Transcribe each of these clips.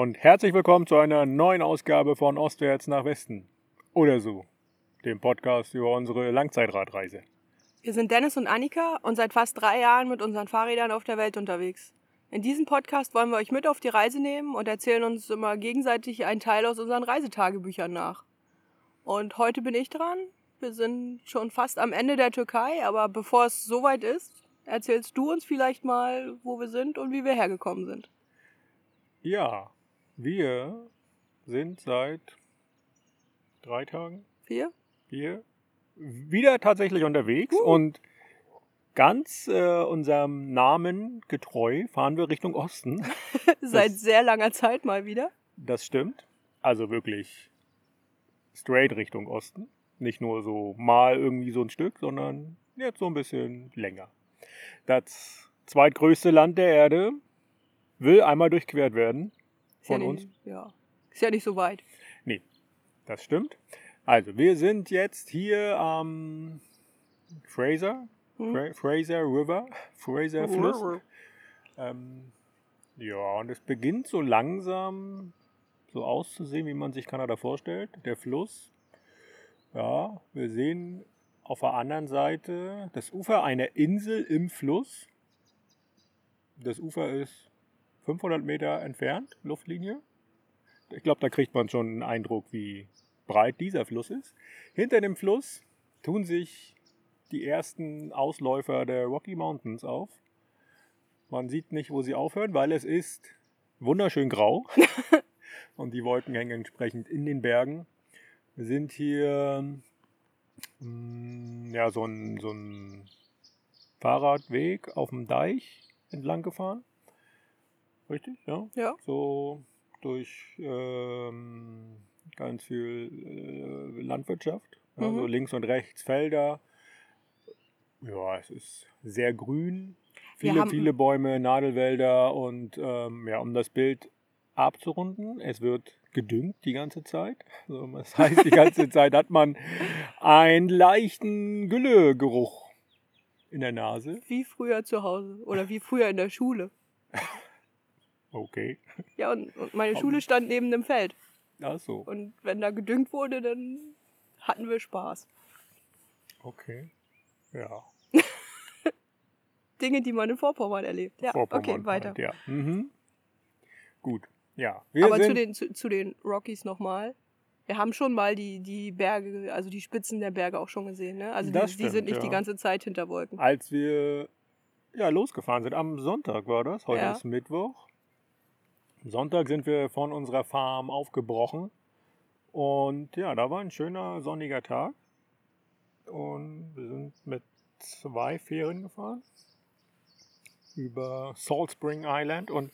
und herzlich willkommen zu einer neuen Ausgabe von Ostwärts nach Westen. Oder so, dem Podcast über unsere Langzeitradreise. Wir sind Dennis und Annika und seit fast drei Jahren mit unseren Fahrrädern auf der Welt unterwegs. In diesem Podcast wollen wir euch mit auf die Reise nehmen und erzählen uns immer gegenseitig einen Teil aus unseren Reisetagebüchern nach. Und heute bin ich dran. Wir sind schon fast am Ende der Türkei, aber bevor es soweit ist, erzählst du uns vielleicht mal, wo wir sind und wie wir hergekommen sind. Ja, wir sind seit drei Tagen, Vier? vier, wieder tatsächlich unterwegs Uh. und ganz äh, unserem Namen getreu fahren wir Richtung Osten. Seit sehr langer Zeit mal wieder. Das stimmt. Also wirklich straight Richtung Osten. Nicht nur so mal irgendwie so ein Stück, sondern jetzt so ein bisschen länger. Das zweitgrößte Land der Erde will einmal durchquert werden. Ist ja Von nicht, Ja. Ist ja nicht so weit. Das stimmt. Also, wir sind jetzt hier am Fraser, Hm? Fra Fraser River, Fraser Fluss. Ähm, ja, und es beginnt so langsam so auszusehen, wie man sich Kanada vorstellt. Der Fluss. Ja, wir sehen auf der anderen Seite das Ufer einer Insel im Fluss. Das Ufer ist 500 Meter entfernt, Luftlinie. Ich glaube, da kriegt man schon einen Eindruck, wie breit dieser Fluss ist. Hinter dem Fluss tun sich die ersten Ausläufer der Rocky Mountains auf. Man sieht nicht, wo sie aufhören, weil es ist wunderschön grau und die Wolken hängen entsprechend in den Bergen. Wir sind hier mm, ja, so ein, so ein Fahrradweg auf dem Deich entlang gefahren. Richtig, ja. Ja. So durch ähm, ganz viel äh, Landwirtschaft. Also Mhm. links und rechts Felder. Ja, es ist sehr grün. Viele, viele Bäume, Nadelwälder und ähm, ja, um das Bild abzurunden, es wird gedüngt die ganze Zeit. Also, das heißt, die ganze Zeit hat man einen leichten Güllegeruch in der Nase. Wie früher zu Hause oder wie früher in der Schule. Okay. Ja, und, und meine Schule stand neben dem Feld. Ach so. Und wenn da gedüngt wurde, dann hatten wir Spaß. Okay. Ja. Dinge, die man in Vorpommern erlebt. Ja, Vorpommern okay, weiter. halt, ja. Mhm. Gut. Ja. Wir Aber zu den, zu, zu den Rockies nochmal. Wir haben schon mal die, die Berge, also die Spitzen der Berge auch schon gesehen. Ne? Also die, die sind stimmt, nicht die ja. ganze Zeit hinter Wolken. als wir ja, losgefahren sind, am Sonntag war das, heute Ja. ist Mittwoch. Am Sonntag sind wir von unserer Farm aufgebrochen. Und ja, da war ein schöner sonniger Tag. Und wir sind mit zwei Fähren gefahren über Salt Spring Island. Und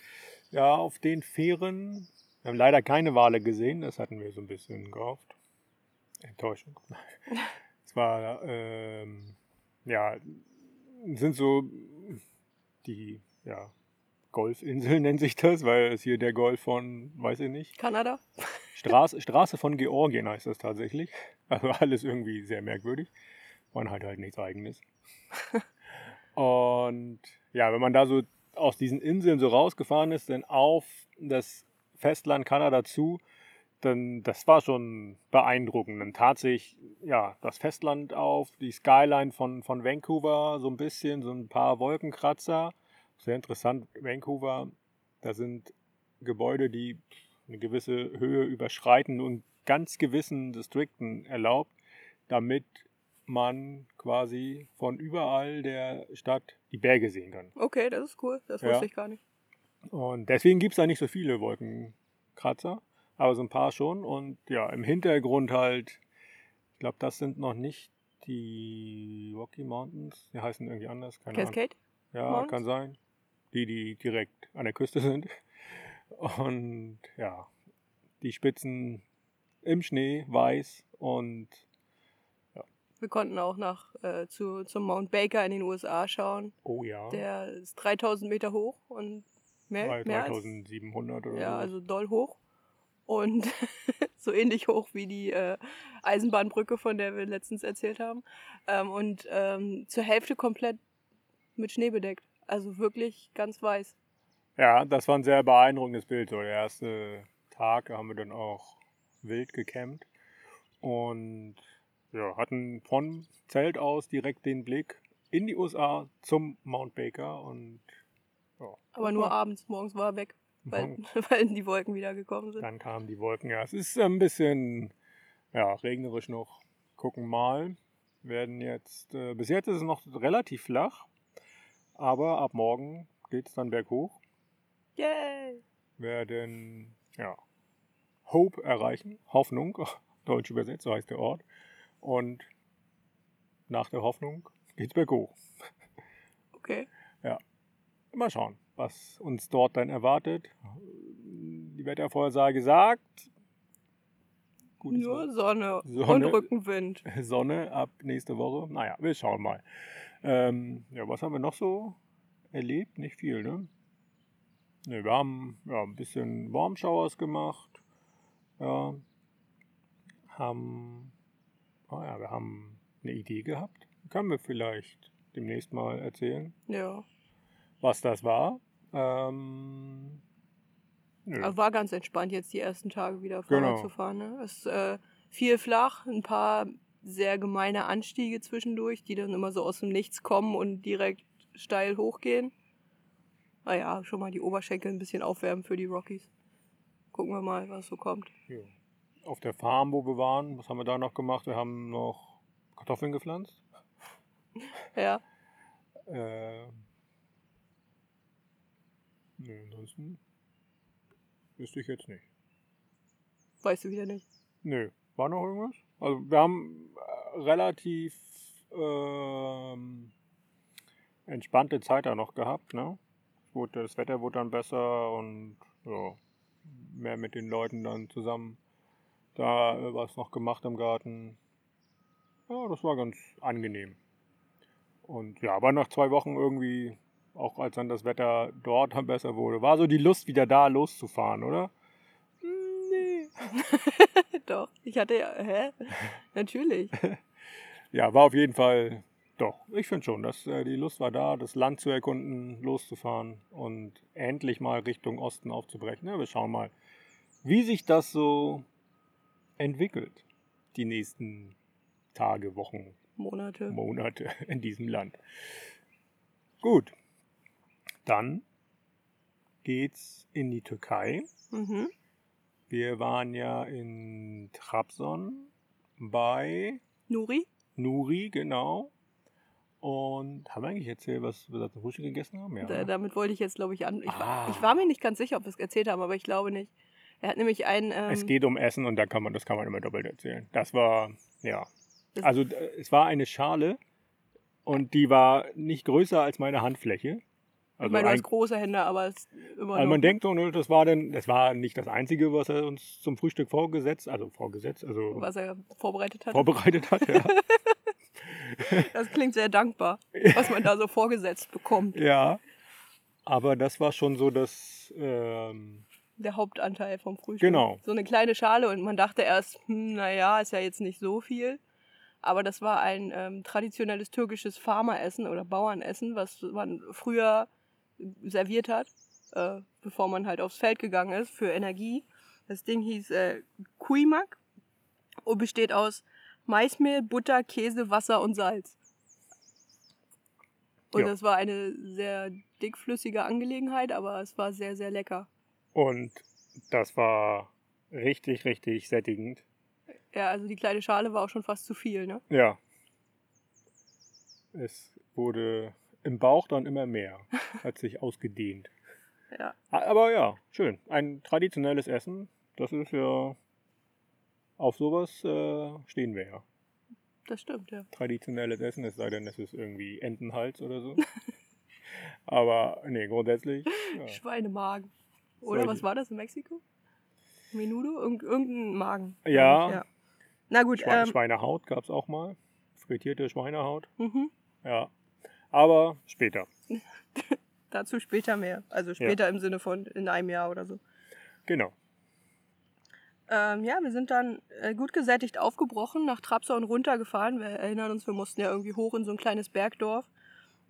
ja, auf den Fähren, wir haben leider keine Wale gesehen, das hatten wir so ein bisschen gehofft. Enttäuschung. Es war, ähm, ja, sind so die, ja, Golfinseln nennt sich das, weil es hier der Golf von, weiß ich nicht, Kanada? Straße, Straße von Georgien heißt das tatsächlich. Also alles irgendwie sehr merkwürdig. Man hat halt nichts eigenes. Und ja, wenn man da so aus diesen Inseln so rausgefahren ist, dann auf das Festland Kanada zu, dann das war schon beeindruckend. Dann tat sich ja das Festland auf, die Skyline von, von Vancouver, so ein bisschen, so ein paar Wolkenkratzer. Sehr interessant, Vancouver, da sind Gebäude, die eine gewisse Höhe überschreiten und ganz gewissen Distrikten erlaubt, damit man quasi von überall der Stadt die Berge sehen kann. Okay, das ist cool. Das Ja. wusste ich gar nicht. Und deswegen gibt es da nicht so viele Wolkenkratzer, aber so ein paar schon. Und ja, im Hintergrund halt, ich glaube, das sind noch nicht die Rocky Mountains. Die heißen irgendwie anders, keine Ahnung. Cascade? Ja, Mountains? kann sein. Die, die direkt an der Küste sind. Und ja, die Spitzen im Schnee, weiß und Wir konnten auch nach, äh, zu, zum Mount Baker in den USA schauen. oh ja, Der ist 3000 Meter hoch und mehr, drei- mehr als, 3700 oder ja, so. also doll hoch. Und so ähnlich hoch wie die äh, Eisenbahnbrücke, von der wir letztens erzählt haben. Ähm, und ähm, zur Hälfte komplett mit Schnee bedeckt. Also wirklich ganz weiß. Ja, das war ein sehr beeindruckendes Bild. So, der erste Tag haben wir dann auch wild gecampt und ja, hatten von Zelt aus direkt den Blick in die USA zum Mount Baker und ja, aber nur abends, morgens war er weg, weil, weil die Wolken wieder gekommen sind. Dann kamen die Wolken, ja. Es ist ein bisschen ja, regnerisch noch. Gucken mal. Werden jetzt, äh, bis jetzt ist es noch relativ flach, aber ab morgen geht es dann berghoch. Yay! Werden, ja, Hope erreichen, Hoffnung, deutsch übersetzt, so heißt der Ort. Und nach der Hoffnung geht's berghoch. Okay. Ja. Mal schauen, was uns dort dann erwartet. Die Wettervorhersage sagt. Nur Sonne, Sonne, und Rückenwind. Sonne ab nächste Woche. Naja, wir schauen mal. Ähm, ja, was haben wir noch so erlebt? Nicht viel, ne? ne wir haben ja, ein bisschen Warm Showers gemacht. Ja, haben, oh ja, wir haben eine Idee gehabt. Können wir vielleicht demnächst mal erzählen. Ja. Was das war. Ähm, nö. war ganz entspannt, jetzt die ersten Tage wieder Fahrrad genau. zu fahren. Ne? Es ist äh, viel flach, ein paar sehr gemeine Anstiege zwischendurch, die dann immer so aus dem Nichts kommen und direkt steil hochgehen. Naja, schon mal die Oberschenkel ein bisschen aufwärmen für die Rockies. Gucken wir mal, was so kommt. Ja. Auf der Farm, wo wir waren, was haben wir da noch gemacht? Wir haben noch Kartoffeln gepflanzt. Ja. Äh, nee, ansonsten wüsste ich jetzt nicht. Weißt du wieder nicht? Nö. War noch irgendwas? Also wir haben äh, relativ ähm, entspannte Zeit da noch gehabt, ne? Gut, das Wetter wurde dann besser und ja, mehr mit den Leuten dann zusammen da äh, was noch gemacht im Garten. Ja, das war ganz angenehm. Und ja, aber nach zwei Wochen irgendwie, auch als dann das Wetter dort besser wurde, war so die Lust wieder da loszufahren, oder? Hm, nee. doch, ich hatte ja, hä? Natürlich. ja, war auf jeden Fall, doch, ich finde schon, dass äh, die Lust war da, das Land zu erkunden, loszufahren und endlich mal Richtung Osten aufzubrechen. Ja, wir schauen mal, wie sich das so entwickelt, die nächsten Tage, Wochen, Monate. Monate in diesem Land. Gut, dann geht's in die Türkei. Mhm. Wir waren ja in Trabzon bei Nuri. Nuri, genau. Und haben wir eigentlich erzählt, was wir zum Frühstück gegessen haben? Ja, da, ne? damit wollte ich jetzt, glaube ich, an. Ich, ah. war, ich, war, mir nicht ganz sicher, ob wir es erzählt haben, aber ich glaube nicht. Er hat nämlich ein. Ähm, es geht um Essen und da kann man, das kann man immer doppelt erzählen. Das war, ja. Also es war eine Schale und die war nicht größer als meine Handfläche. Also ich meine, du hast große Hände, aber es immer also man denkt so, das war denn, das war nicht das Einzige, was er uns zum Frühstück vorgesetzt, also vorgesetzt, also was er vorbereitet hat. Vorbereitet hat, ja. das klingt sehr dankbar, was man da so vorgesetzt bekommt. Ja, aber das war schon so das ähm, der Hauptanteil vom Frühstück. Genau. So eine kleine Schale und man dachte erst, hm, naja, ist ja jetzt nicht so viel. Aber das war ein ähm, traditionelles türkisches Farmeressen oder Bauernessen, was man früher serviert hat, äh, bevor man halt aufs Feld gegangen ist für Energie. Das Ding hieß äh, Kuimak und besteht aus Maismehl, Butter, Käse, Wasser und Salz. Und ja. das war eine sehr dickflüssige Angelegenheit, aber es war sehr, sehr lecker. Und das war richtig, richtig sättigend. Ja, also die kleine Schale war auch schon fast zu viel, ne? Ja. Es wurde im Bauch dann immer mehr, hat sich ausgedehnt. Ja. Aber ja, schön. Ein traditionelles Essen, das ist ja, auf sowas äh, stehen wir ja. Das stimmt, ja. Traditionelles Essen, es sei denn, es ist irgendwie Entenhals oder so. Aber nee, grundsätzlich. Ja. Schweinemagen. Oder was war das in Mexiko? Menudo? Irg irgendein Magen. Ja. ja. Na gut. Schwe ähm, Schweinehaut gab es auch mal. Frittierte Schweinehaut. Mhm. Ja. Aber später. Dazu später mehr. Also später ja. im Sinne von in einem Jahr oder so. Genau. Ähm, ja, wir sind dann äh, gut gesättigt aufgebrochen, nach Trabzon runtergefahren. Wir erinnern uns, wir mussten ja irgendwie hoch in so ein kleines Bergdorf.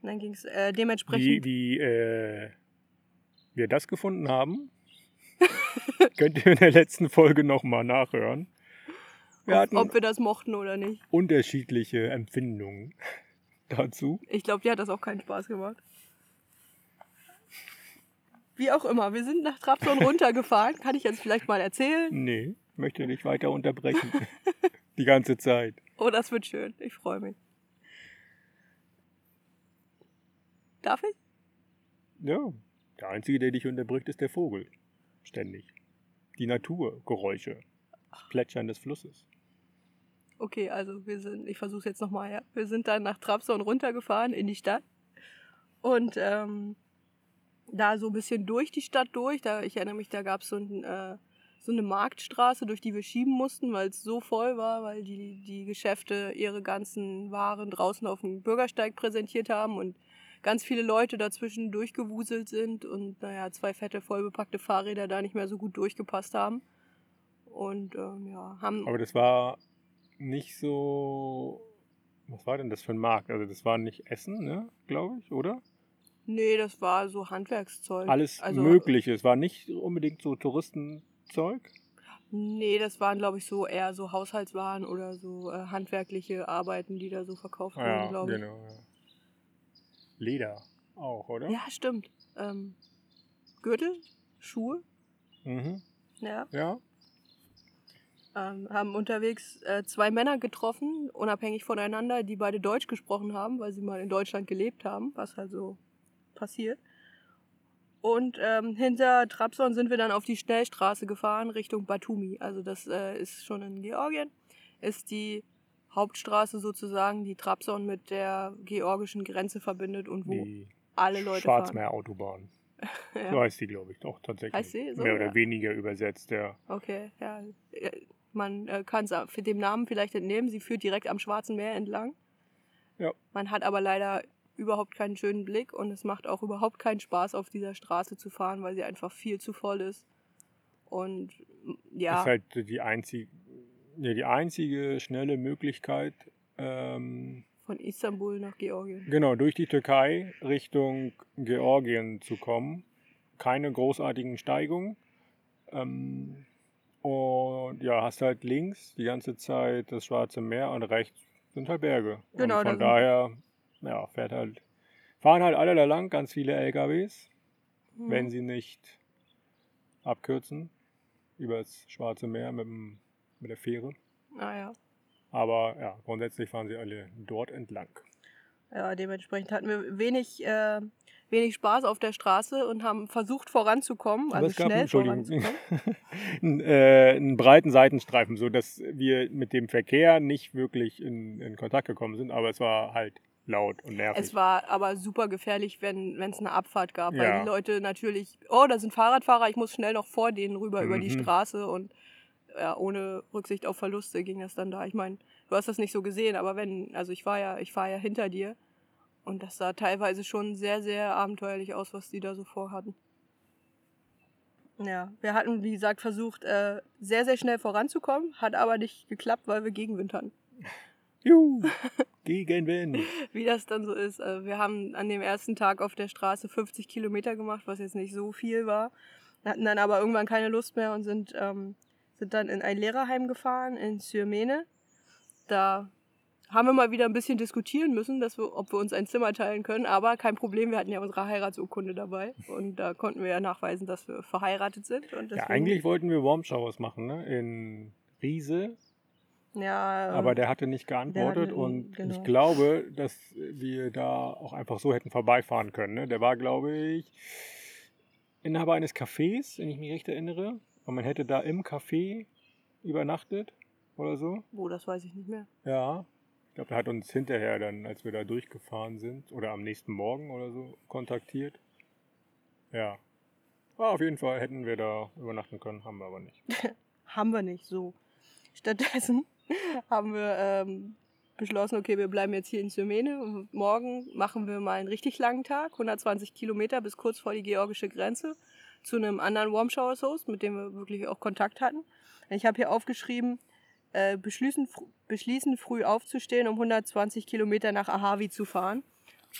Und dann ging es äh, dementsprechend. Wie, wie äh, wir das gefunden haben, könnt ihr in der letzten Folge nochmal nachhören. Wir ob, ob wir das mochten oder nicht. Unterschiedliche Empfindungen dazu. Ich glaube, dir hat das auch keinen Spaß gemacht. Wie auch immer, wir sind nach Trabzon runtergefahren. Kann ich jetzt vielleicht mal erzählen? Nee, möchte nicht weiter unterbrechen. Die ganze Zeit. Oh, das wird schön. Ich freue mich. Darf ich? Ja, der Einzige, der dich unterbricht, ist der Vogel. Ständig. Die Natur, Geräusche, Plätschern des Flusses. Okay, also wir sind, ich versuche es jetzt nochmal, ja. Wir sind dann nach Trabzon runtergefahren in die Stadt. Und ähm, da so ein bisschen durch die Stadt durch. Da, ich erinnere mich, da gab es so, ein, äh, so eine Marktstraße, durch die wir schieben mussten, weil es so voll war, weil die, die Geschäfte ihre ganzen Waren draußen auf dem Bürgersteig präsentiert haben und ganz viele Leute dazwischen durchgewuselt sind und naja, zwei fette, vollbepackte Fahrräder da nicht mehr so gut durchgepasst haben. Und ähm, ja, haben. Aber das war nicht so. Was war denn das für ein Markt? Also das war nicht Essen, ne, glaube ich, oder? Nee, das war so Handwerkszeug. Alles also, Mögliche. Es war nicht unbedingt so Touristenzeug. Nee, das waren, glaube ich, so eher so Haushaltswaren oder so äh, handwerkliche Arbeiten, die da so verkauft wurden, ja, glaube ich. Genau, ja. Leder auch, oder? Ja, stimmt. Ähm, Gürtel, Schuhe. Mhm. Ja. Ja. Ähm, haben unterwegs äh, zwei Männer getroffen, unabhängig voneinander, die beide Deutsch gesprochen haben, weil sie mal in Deutschland gelebt haben, was halt so passiert. Und ähm, hinter Trabzon sind wir dann auf die Schnellstraße gefahren Richtung Batumi. Also das äh, ist schon in Georgien. Ist die Hauptstraße sozusagen, die Trabzon mit der georgischen Grenze verbindet und wo die alle Leute Schwarzmeerautobahn. ja. So heißt die, glaube ich, doch tatsächlich. Heißt sie? So, Mehr oder ja. weniger übersetzt, ja. Okay, ja. Man äh, kann es für dem Namen vielleicht entnehmen. Sie führt direkt am Schwarzen Meer entlang. Ja. Man hat aber leider überhaupt keinen schönen Blick und es macht auch überhaupt keinen Spaß, auf dieser Straße zu fahren, weil sie einfach viel zu voll ist. Und ja. Das ist halt die einzige, ja, die einzige schnelle Möglichkeit. Ähm, Von Istanbul nach Georgien. Genau, durch die Türkei Richtung Georgien zu kommen. Keine großartigen Steigungen. Ähm, und ja, hast halt links die ganze Zeit das Schwarze Meer und rechts sind halt Berge. Genau, und von daher ja, fährt halt, fahren halt alle da lang, ganz viele LKWs, mhm. wenn sie nicht abkürzen über das Schwarze Meer mit, dem, mit der Fähre. Ah ja. Aber ja, grundsätzlich fahren sie alle dort entlang. Ja, dementsprechend hatten wir wenig, äh, wenig Spaß auf der Straße und haben versucht voranzukommen, also es gab, schnell voranzukommen. einen, äh, einen breiten Seitenstreifen, sodass wir mit dem Verkehr nicht wirklich in, in Kontakt gekommen sind, aber es war halt laut und nervig. Es war aber super gefährlich, wenn es eine Abfahrt gab, ja. weil die Leute natürlich, oh, da sind Fahrradfahrer, ich muss schnell noch vor denen rüber mhm. über die mhm. Straße und ja, ohne Rücksicht auf Verluste ging das dann da. Ich meine, du hast das nicht so gesehen, aber wenn, also ich war ja, ich fahre ja hinter dir und das sah teilweise schon sehr, sehr abenteuerlich aus, was die da so vorhatten. Ja, wir hatten, wie gesagt, versucht, äh, sehr, sehr schnell voranzukommen, hat aber nicht geklappt, weil wir Gegenwind hatten. Juhu, Gegenwind. Wie das dann so ist. Also wir haben an dem ersten Tag auf der Straße 50 Kilometer gemacht, was jetzt nicht so viel war. Hatten dann aber irgendwann keine Lust mehr und sind, ähm, sind dann in ein Lehrerheim gefahren, in Syrmene. Da haben wir mal wieder ein bisschen diskutieren müssen, dass wir, ob wir uns ein Zimmer teilen können. Aber kein Problem, wir hatten ja unsere Heiratsurkunde dabei. Und da konnten wir ja nachweisen, dass wir verheiratet sind. ja, eigentlich wollten wir Warm Showers machen, ne? In Riese ja, aber der hatte nicht geantwortet hatte, und genau. ich glaube, dass wir da auch einfach so hätten vorbeifahren können. Ne? Der war, glaube ich, Inhaber eines Cafés, wenn ich mich recht erinnere. Und man hätte da im Café übernachtet oder so. Wo, das weiß ich nicht mehr. Ja. Ich glaube, er hat uns hinterher dann, als wir da durchgefahren sind, oder am nächsten Morgen oder so, kontaktiert. Ja. Ah, auf jeden Fall hätten wir da übernachten können, haben wir aber nicht. haben wir nicht, so. Stattdessen haben wir ähm, beschlossen, okay, wir bleiben jetzt hier in Syrmene und morgen machen wir mal einen richtig langen Tag, 120 Kilometer bis kurz vor die georgische Grenze, zu einem anderen Warm Showers Host, mit dem wir wirklich auch Kontakt hatten. Ich habe hier aufgeschrieben, äh, beschließen, beschließen früh aufzustehen, um 120 Kilometer nach Ahavi zu fahren.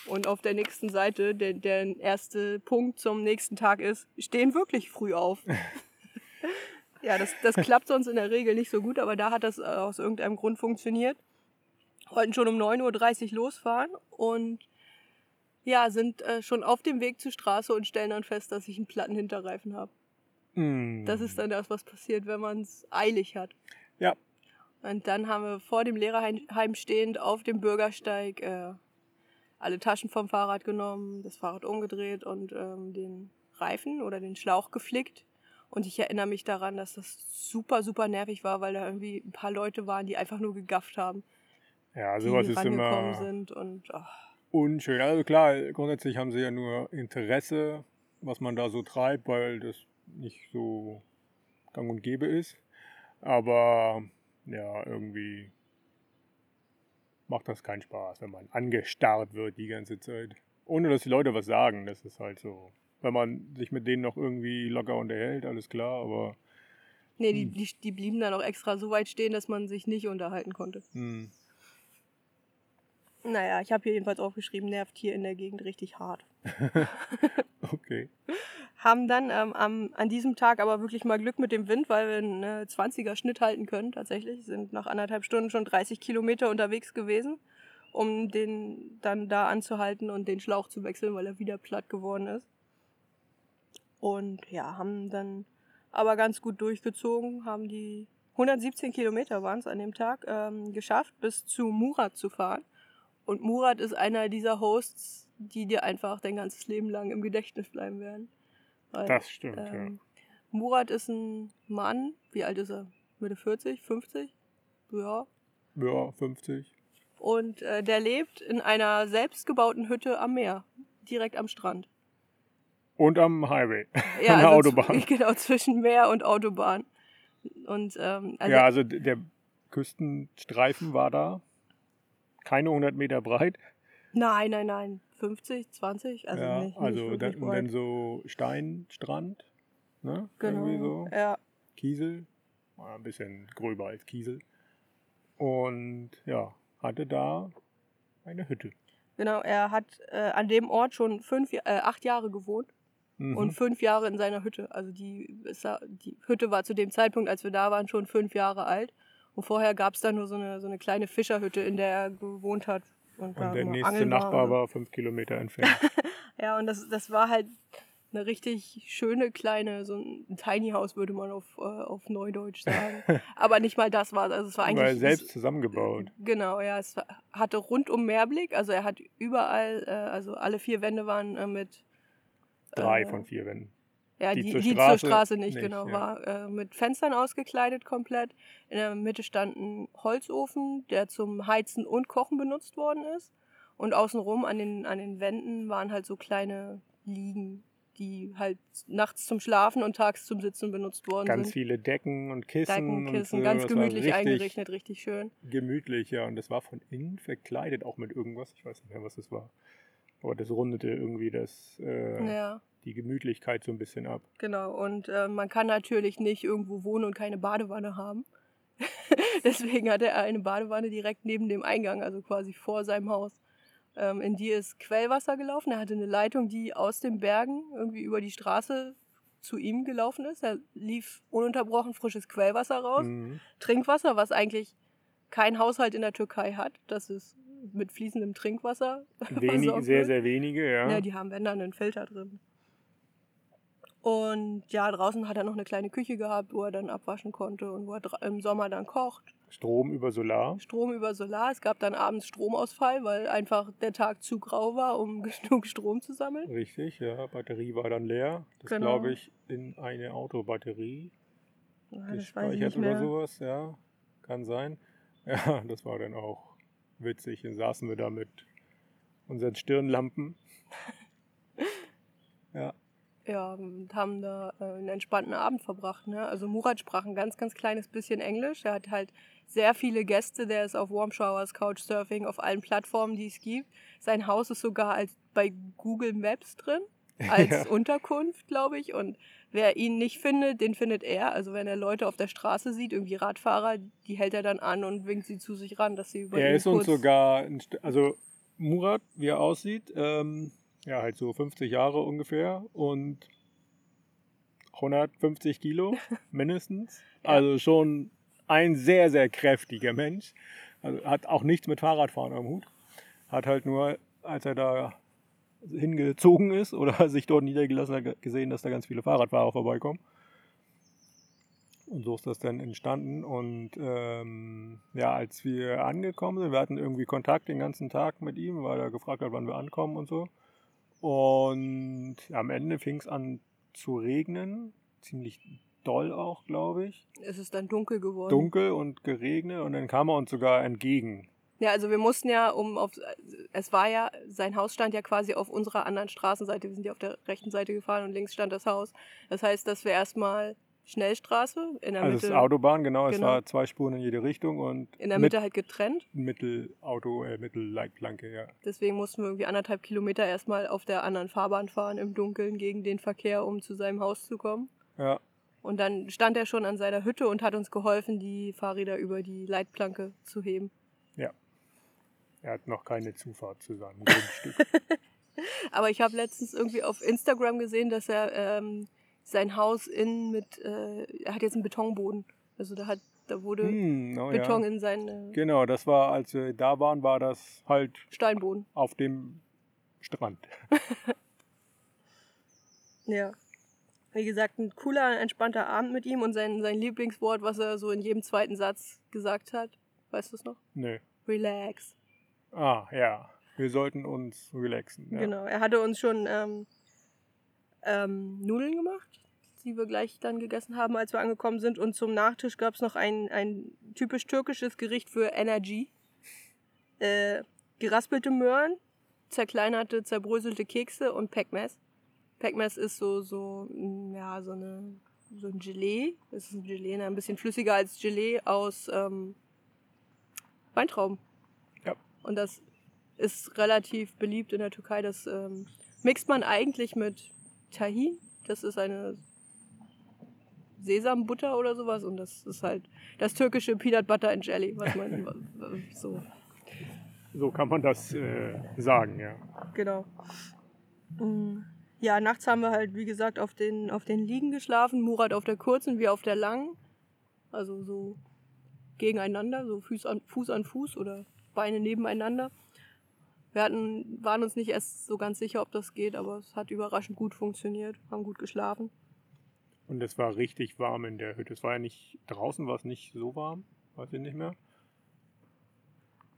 Und auf der nächsten Seite, der, der erste Punkt zum nächsten Tag ist, stehen wirklich früh auf. ja, das, das klappt sonst in der Regel nicht so gut, aber da hat das äh, aus irgendeinem Grund funktioniert. Wollten schon um 9.30 Uhr losfahren und ja, sind äh, schon auf dem Weg zur Straße und stellen dann fest, dass ich einen platten Hinterreifen habe. Mm. Das ist dann das, was passiert, wenn man es eilig hat. Ja. Und dann haben wir vor dem Lehrerheim stehend auf dem Bürgersteig äh, alle Taschen vom Fahrrad genommen, das Fahrrad umgedreht und ähm, den Reifen oder den Schlauch geflickt. Und ich erinnere mich daran, dass das super, super nervig war, weil da irgendwie ein paar Leute waren, die einfach nur gegafft haben. Ja, sowas ist immer sind und, oh. unschön. Also klar, grundsätzlich haben sie ja nur Interesse, was man da so treibt, weil das nicht so gang und gäbe ist. Aber ja, irgendwie macht das keinen Spaß, wenn man angestarrt wird die ganze Zeit. Ohne dass die Leute was sagen. Das ist halt so. Wenn man sich mit denen noch irgendwie locker unterhält, alles klar, aber. Nee, die, hm. die, die blieben dann auch extra so weit stehen, dass man sich nicht unterhalten konnte. Hm. Naja, ich habe hier jedenfalls aufgeschrieben, nervt hier in der Gegend richtig hart. okay. Haben dann ähm, am, an diesem Tag aber wirklich mal Glück mit dem Wind, weil wir einen äh, 20er Schnitt halten können tatsächlich. Sind nach anderthalb Stunden schon 30 Kilometer unterwegs gewesen, um den dann da anzuhalten und den Schlauch zu wechseln, weil er wieder platt geworden ist. Und ja, haben dann aber ganz gut durchgezogen, haben die 117 Kilometer waren es an dem Tag, ähm, geschafft, bis zu Murat zu fahren. Und Murat ist einer dieser Hosts, die dir einfach dein ganzes Leben lang im Gedächtnis bleiben werden. Weil, das stimmt, ähm, ja. Murat ist ein Mann, wie alt ist er? Mitte 40, 50? Ja. Ja, 50. Und äh, der lebt in einer selbstgebauten Hütte am Meer, direkt am Strand. Und am Highway, ja, an der also Autobahn. Genau, zwischen Meer und Autobahn. Und, ähm, also ja, also der Küstenstreifen war da, keine 100 Meter breit. Nein, nein, nein. 50, 20, also ja, nicht, also nicht dann, dann, so Steinstrand, ne? Genau. Irgendwie so. Ja. Kiesel, ein bisschen gröber als Kiesel. Und ja, hatte da eine Hütte. Genau, er hat äh, an dem Ort schon fünf, äh, acht Jahre gewohnt mhm. und fünf Jahre in seiner Hütte. Also die, die Hütte war zu dem Zeitpunkt, als wir da waren, schon fünf Jahre alt. Und vorher gab es da nur so eine, so eine kleine Fischerhütte, in der er gewohnt hat. Und, und der nächste Nachbar war fünf Kilometer entfernt. ja, und das, das war halt eine richtig schöne kleine, so ein Tiny House würde man auf, äh, auf Neudeutsch sagen. Aber nicht mal das war Also es war eigentlich. War selbst zusammengebaut. Genau, ja. Es hatte rundum Mehrblick. Also er hat überall, äh, also alle vier Wände waren äh, mit. Drei äh, von vier Wänden. Ja, die, die, zur, die Straße zur, Straße nicht, nicht genau, ja. war äh, mit Fenstern ausgekleidet komplett. In der Mitte stand ein Holzofen, der zum Heizen und Kochen benutzt worden ist. Und außenrum an den, an den Wänden waren halt so kleine Liegen, die halt nachts zum Schlafen und tags zum Sitzen benutzt worden Ganz sind. Ganz viele Decken und Kissen. Decken, Kissen, und so. ganz gemütlich richtig eingerichtet, richtig schön. Gemütlich, ja. Und das war von innen verkleidet, auch mit irgendwas. Ich weiß nicht mehr, was es war. Aber das rundete irgendwie das. Äh, ja die Gemütlichkeit so ein bisschen ab. Genau, und äh, man kann natürlich nicht irgendwo wohnen und keine Badewanne haben. Deswegen hatte er eine Badewanne direkt neben dem Eingang, also quasi vor seinem Haus. Ähm, in die ist Quellwasser gelaufen. Er hatte eine Leitung, die aus den Bergen irgendwie über die Straße zu ihm gelaufen ist. Er lief ununterbrochen frisches Quellwasser raus. Mhm. Trinkwasser, was eigentlich kein Haushalt in der Türkei hat. Das ist mit fließendem Trinkwasser. Wenig, sehr, sehr wenige, ja. Ja, die haben, wenn dann, einen Filter drin. Und ja, draußen hat er noch eine kleine Küche gehabt, wo er dann abwaschen konnte und wo er im Sommer dann kocht. Strom über Solar? Strom über Solar. Es gab dann abends Stromausfall, weil einfach der Tag zu grau war, um genug Strom zu sammeln. Richtig, ja. Batterie war dann leer. Das genau. glaube ich in eine Autobatterie ja, gespeichert oder sowas, ja. Kann sein. Ja, das war dann auch witzig. Dann saßen wir da mit unseren Stirnlampen. ja ja, und haben da äh, einen entspannten Abend verbracht. Ne? Also Murat sprach ein ganz, ganz kleines bisschen Englisch. Er hat halt sehr viele Gäste. Der ist auf Warm Showers, Couchsurfing, auf allen Plattformen, die es gibt. Sein Haus ist sogar als bei Google Maps drin, als ja. Unterkunft, glaube ich. Und wer ihn nicht findet, den findet er. Also wenn er Leute auf der Straße sieht, irgendwie Radfahrer, die hält er dann an und winkt sie zu sich ran, dass sie über Er ist uns sogar, also Murat, wie er aussieht, ähm, ja, halt so 50 Jahre ungefähr und 150 Kilo mindestens. ja. Also schon ein sehr, sehr kräftiger Mensch. Also hat auch nichts mit Fahrradfahren am Hut. Hat halt nur, als er da hingezogen ist oder sich dort niedergelassen hat, gesehen, dass da ganz viele Fahrradfahrer vorbeikommen. Und so ist das dann entstanden. Und ähm, ja, als wir angekommen sind, wir hatten irgendwie Kontakt den ganzen Tag mit ihm, weil er gefragt hat, wann wir ankommen und so. Und am Ende fing es an zu regnen, ziemlich doll auch, glaube ich. Es ist dann dunkel geworden. Dunkel und geregnet und dann kam er uns sogar entgegen. Ja, also wir mussten ja um auf, es war ja, sein Haus stand ja quasi auf unserer anderen Straßenseite. Wir sind ja auf der rechten Seite gefahren und links stand das Haus. Das heißt, dass wir erstmal Schnellstraße in der also Mitte. Also Autobahn, genau, genau, Es war zwei Spuren in jede Richtung und in der Mitte halt getrennt. Mittelauto, äh, Mittelleitplanke, ja. Deswegen mussten wir irgendwie anderthalb Kilometer erstmal auf der anderen Fahrbahn fahren im Dunkeln gegen den Verkehr, um zu seinem Haus zu kommen. Ja. Und dann stand er schon an seiner Hütte und hat uns geholfen, die Fahrräder über die Leitplanke zu heben. Ja. Er hat noch keine Zufahrt zu seinem Grundstück. Aber ich habe letztens irgendwie auf Instagram gesehen, dass er ähm, sein Haus innen mit, äh, er hat jetzt einen Betonboden. Also da hat, da wurde hm, oh Beton ja. in seine. Genau, das war, als wir da waren, war das halt Steinboden. Auf dem Strand. ja. Wie gesagt, ein cooler, entspannter Abend mit ihm und sein, sein Lieblingswort, was er so in jedem zweiten Satz gesagt hat. Weißt du es noch? Nö. Relax. Ah, ja. Wir sollten uns relaxen. Ja. Genau. Er hatte uns schon ähm, ähm, Nudeln gemacht, die wir gleich dann gegessen haben, als wir angekommen sind. Und zum Nachtisch gab es noch ein, ein typisch türkisches Gericht für Energy. Äh, geraspelte Möhren, zerkleinerte, zerbröselte Kekse und Pekmez. Pekmez ist so, so, mm, ja, so eine, so ein Gelee. Es ist ein Gelee, ne? ein bisschen flüssiger als Gelee aus ähm, Weintrauben. Ja. Und das ist relativ beliebt in der Türkei. Das ähm, mixt man eigentlich mit Tahin. Das ist eine Sesambutter oder sowas und das ist halt das türkische Peanut Butter and Jelly, was man so. So kann man das äh, sagen, ja. Genau. Mm, ja, nachts haben wir halt, wie gesagt, auf den, auf den Liegen geschlafen. Murat auf der kurzen, wir auf der langen. Also so gegeneinander, so Fuß an Fuß, an Fuß oder Beine nebeneinander. Wir hatten, waren uns nicht erst so ganz sicher, ob das geht, aber es hat überraschend gut funktioniert, haben gut geschlafen. Und es war richtig warm in der Hütte. Es war ja nicht, draußen war es nicht so warm, weiß ich nicht mehr.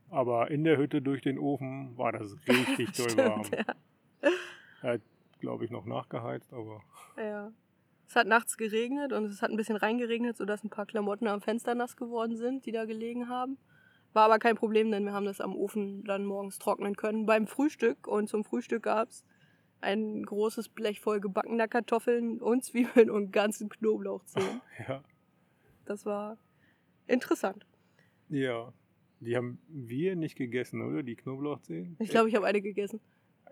Aber in der Hütte durch den Ofen war das richtig doll warm. Ja. Er hat, glaube ich, noch nachgeheizt, aber. Ja. Es hat nachts geregnet und es hat ein bisschen reingeregnet, sodass ein paar Klamotten am Fenster nass geworden sind, die da gelegen haben. War aber kein Problem, denn wir haben das am Ofen dann morgens trocknen können beim Frühstück. Und zum Frühstück gab es ein großes Blech voll gebackener Kartoffeln und Zwiebeln und ganzen Knoblauchzehen. Ja. Das war interessant. Ja. Die haben wir nicht gegessen, oder? Die Knoblauchzehen? Ich glaube, ich habe eine gegessen.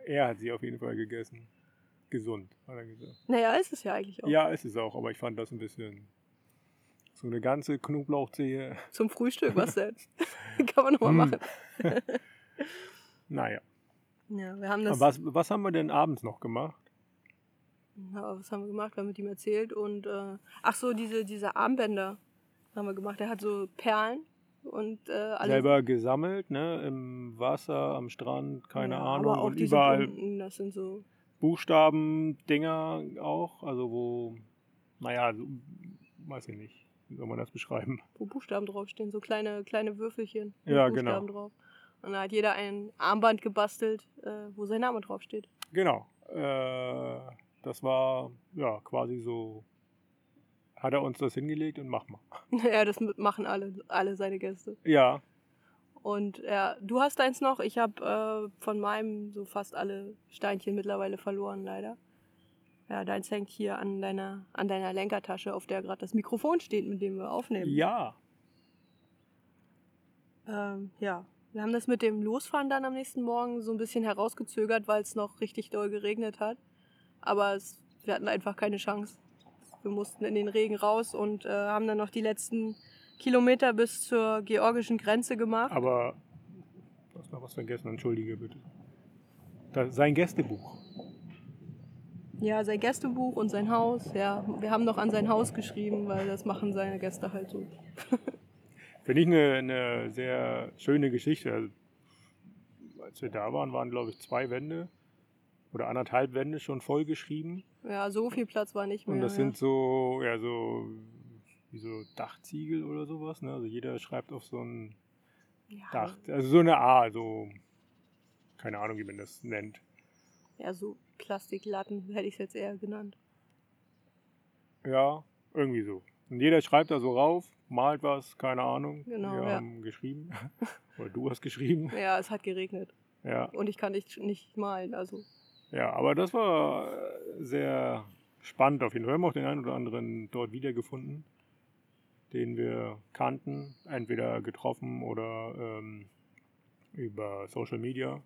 Er hat sie auf jeden Fall gegessen. Gesund, hat er gesagt. Naja, ist es ja eigentlich auch. Ja, ist es auch, aber ich fand das ein bisschen so eine ganze Knoblauchzehe. Zum Frühstück, was denn? Kann man nochmal hm. machen. naja. Ja, wir haben das. was, was haben wir denn abends noch gemacht? Ja, was haben wir gemacht? Wir haben mit ihm erzählt und äh, ach so, diese, diese Armbänder haben wir gemacht. Er hat so Perlen und äh, alles. Selber gesammelt, ne? Im Wasser, am Strand, keine ja, Ahnung. Aber auch und überall. Bunten, das sind so. Buchstaben-Dinger auch, also wo, naja, weiß ich nicht wie soll man das beschreiben? Wo Buchstaben draufstehen, so kleine, kleine Würfelchen. Ja, genau. Buchstaben genau. drauf. Und da hat jeder ein Armband gebastelt, äh, wo sein Name draufsteht. Genau. Äh, das war ja quasi so. Hat er uns das hingelegt und mach mal. ja, das machen alle, alle seine Gäste. Ja. Und ja, du hast eins noch. Ich habe äh, von meinem so fast alle Steinchen mittlerweile verloren, leider. Ja, deins hängt hier an deiner, an deiner Lenkertasche, auf der gerade das Mikrofon steht, mit dem wir aufnehmen. Ja. Ähm, ja, wir haben das mit dem Losfahren dann am nächsten Morgen so ein bisschen herausgezögert, weil es noch richtig doll geregnet hat. Aber es, wir hatten einfach keine Chance. Wir mussten in den Regen raus und äh, haben dann noch die letzten Kilometer bis zur georgischen Grenze gemacht. Aber hast noch was vergessen, entschuldige bitte. Da, sein Gästebuch. Ja, sein Gästebuch und sein Haus, ja. Wir haben noch an sein Haus geschrieben, weil das machen seine Gäste halt so. Finde ich eine, eine sehr schöne Geschichte. Also, als wir da waren, waren glaube ich zwei Wände oder anderthalb Wände schon vollgeschrieben. Ja, so viel Platz war nicht mehr. Und das ja. sind so, ja, so wie so Dachziegel oder sowas. Ne? Also jeder schreibt auf so ein ja, Dach. Also so eine A, so keine Ahnung, wie man das nennt. Ja, so Plastiklatten hätte ich es jetzt eher genannt. Ja, irgendwie so. Und jeder schreibt da so rauf, malt was, keine Ahnung. Genau, Wir ja. haben geschrieben. Oder du hast geschrieben. Ja, es hat geregnet. Ja. Und ich kann nicht, nicht malen, also. Ja, aber das war äh, sehr spannend auf jeden Fall. Wir haben auch den einen oder anderen dort wiedergefunden, den wir kannten, entweder getroffen oder ähm, über Social Media.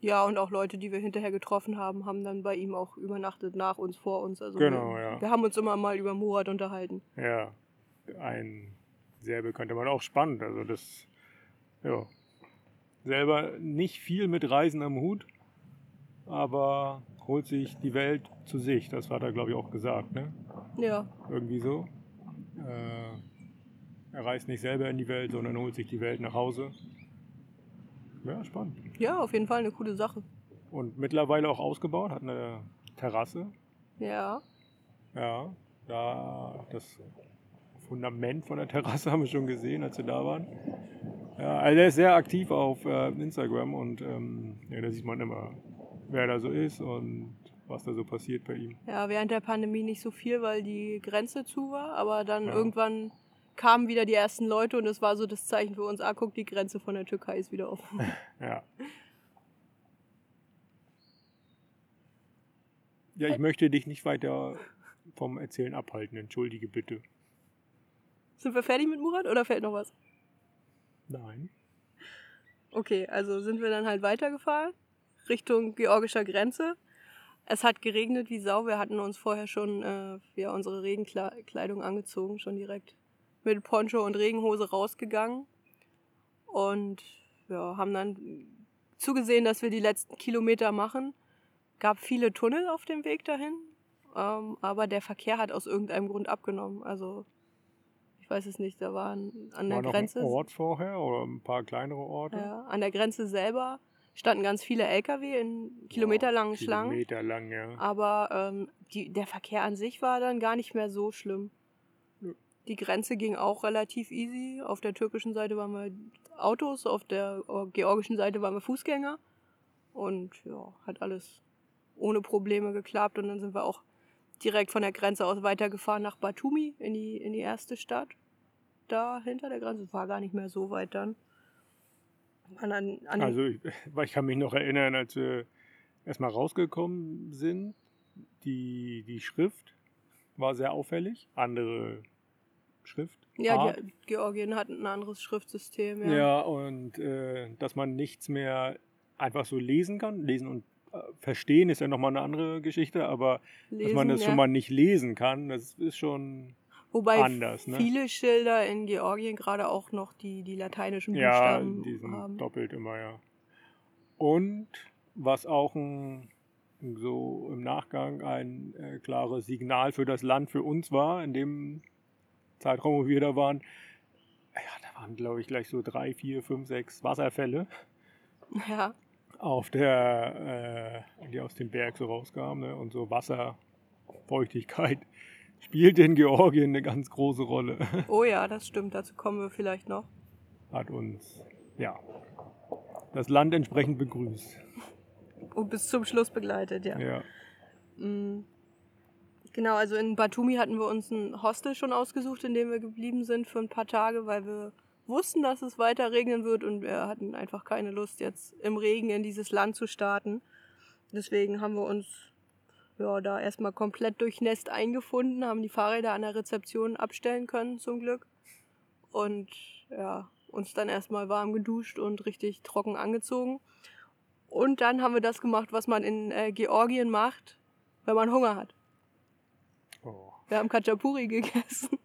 Ja, und auch Leute, die wir hinterher getroffen haben, haben dann bei ihm auch übernachtet, nach uns, vor uns. Also Genau, wir, ja. Wir haben uns immer mal über Murat unterhalten. Ja, ein sehr bekannter Mann, auch spannend. Also das, ja, selber nicht viel mit Reisen am Hut, aber holt sich die Welt zu sich. Das hat er, glaube ich, auch gesagt, ne? Ja, Irgendwie so. Äh, er reist nicht selber in die Welt, sondern holt sich die Welt nach Hause. Ja, spannend. ja, auf jeden Fall eine coole Sache. Und mittlerweile auch ausgebaut, hat eine Terrasse. Ja, Ja, da das Fundament von der Terrasse haben wir schon gesehen, als wir da waren. Ja, also er ist sehr aktiv auf äh, Instagram und ähm, ja, da sieht man immer, wer da so ist und was da so passiert bei ihm. ja, während der Pandemie nicht so viel, weil die Grenze zu war, aber dann Ja. irgendwann kamen wieder die ersten Leute und es war so das Zeichen für uns, ah, guck, die Grenze von der Türkei ist wieder offen. Ja. Ja, ich möchte dich nicht weiter vom Erzählen abhalten, entschuldige bitte. Sind wir fertig mit Murat oder fällt noch was? Nein. Okay, also sind wir dann halt weitergefahren Richtung georgischer Grenze. Es hat geregnet wie Sau. Wir hatten uns vorher schon äh, ja, unsere Regenkleidung angezogen, schon direkt mit Poncho und Regenhose rausgegangen. Und ja, haben dann zugesehen, dass wir die letzten Kilometer machen. Gab viele Tunnel auf dem Weg dahin, ähm, aber der Verkehr hat aus irgendeinem Grund abgenommen. Also ich weiß es nicht, da waren an der War noch Grenze. ein Ort vorher oder ein paar kleinere Orte? Ja, an der Grenze selber standen ganz viele LKW in kilometerlangen Boah, Schlangen. Kilometer lang, ja. Aber ähm, die, der Verkehr an sich war dann gar nicht mehr so schlimm. Die Grenze ging auch relativ easy. Auf der türkischen Seite waren wir Autos, auf der äh, georgischen Seite waren wir Fußgänger. Und ja, hat alles ohne Probleme geklappt. Und dann sind wir auch direkt von der Grenze aus weitergefahren nach Batumi in die, in die erste Stadt. Da hinter der Grenze. War gar nicht mehr so weit dann. An, an, Also ich, ich kann mich noch erinnern, als wir erstmal rausgekommen sind, die, die Schrift war sehr auffällig. Andere Schrift. ja, die, Georgien hat ein anderes Schriftsystem. Ja. Ja, und äh, dass man nichts mehr einfach so lesen kann. Lesen und äh, verstehen ist ja nochmal eine andere Geschichte, aber dass Lesen, man das ja. schon mal nicht lesen kann, das ist schon Wobei anders, ne? viele Schilder in Georgien gerade auch noch die, die lateinischen ja, Buchstaben die sind haben. doppelt immer, ja. Und was auch ein, so im Nachgang ein äh, klares Signal für das Land für uns war, in dem Zeitraum, wo wir da waren, ja, da waren, glaube ich, gleich so drei, vier, fünf, sechs Wasserfälle. Ja, auf der, äh, die aus dem Berg so rauskamen. Ne? Und so Wasserfeuchtigkeit spielt in Georgien eine ganz große Rolle. oh ja, das stimmt. Dazu kommen wir vielleicht noch. Hat uns, ja, das Land entsprechend begrüßt. Und bis zum Schluss begleitet, ja. Ja. Mm. Genau, also in Batumi hatten wir uns ein Hostel schon ausgesucht, in dem wir geblieben sind für ein paar Tage, weil wir wussten, dass es weiter regnen wird und wir hatten einfach keine Lust, jetzt im Regen in dieses Land zu starten. Deswegen haben wir uns ja, da erstmal komplett durchnässt eingefunden, haben die Fahrräder an der Rezeption abstellen können, zum Glück. Und ja, uns dann erstmal warm geduscht und richtig trocken angezogen. Und dann haben wir das gemacht, was man in äh, Georgien macht, wenn man Hunger hat. Wir haben Khachapuri gegessen.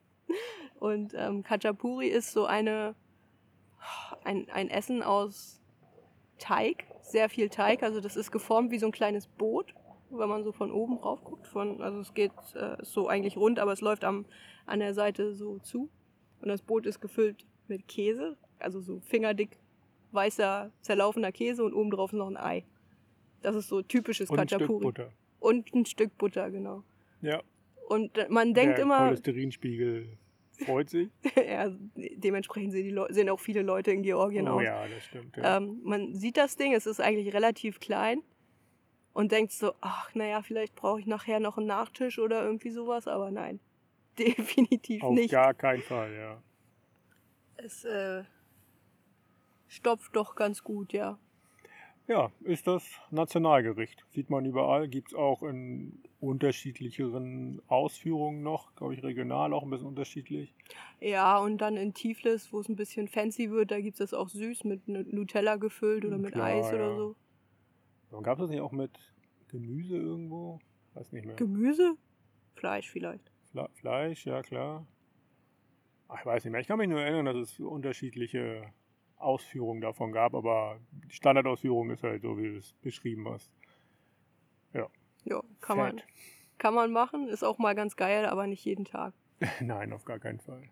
Und ähm, Khachapuri ist so eine, ein, ein Essen aus Teig, sehr viel Teig. Also das ist geformt wie so ein kleines Boot, wenn man so von oben rauf guckt. Von, also es geht äh, so eigentlich rund, aber es läuft am, an der Seite so zu. Und das Boot ist gefüllt mit Käse, also so fingerdick weißer, zerlaufener Käse und oben drauf noch ein Ei. Das ist so typisches Und ein Stück. Butter. Und ein Stück Butter, genau. Ja. Und man denkt der immer, Cholesterinspiegel freut sich. ja, dementsprechend sehen, die sehen auch viele Leute in Georgien oh aus. ja, das stimmt. Ja. Ähm, man sieht das Ding, es ist eigentlich relativ klein und denkt so, ach naja, vielleicht brauche ich nachher noch einen Nachtisch oder irgendwie sowas, aber nein, definitiv Auf nicht. gar keinen Fall, ja. Es äh, stopft doch ganz gut, ja. Ja, ist das Nationalgericht. Sieht man überall. Gibt es auch in unterschiedlicheren Ausführungen noch. Glaube ich, regional auch ein bisschen unterschiedlich. Ja, und dann in Tiflis, wo es ein bisschen fancy wird, da gibt es das auch süß mit Nu- Nutella gefüllt oder mit Klar, Eis oder ja. so. Gab es das nicht auch mit Gemüse irgendwo? Weiß nicht mehr. Gemüse? Fleisch vielleicht. Fle Fleisch, ja klar. Ach, ich weiß nicht mehr. Ich kann mich nur erinnern, dass es unterschiedliche Ausführungen davon gab, aber die Standardausführung ist halt so, wie du es beschrieben hast. Ja, kann man, kann man machen, ist auch mal ganz geil, aber nicht jeden Tag. Nein, auf gar keinen Fall.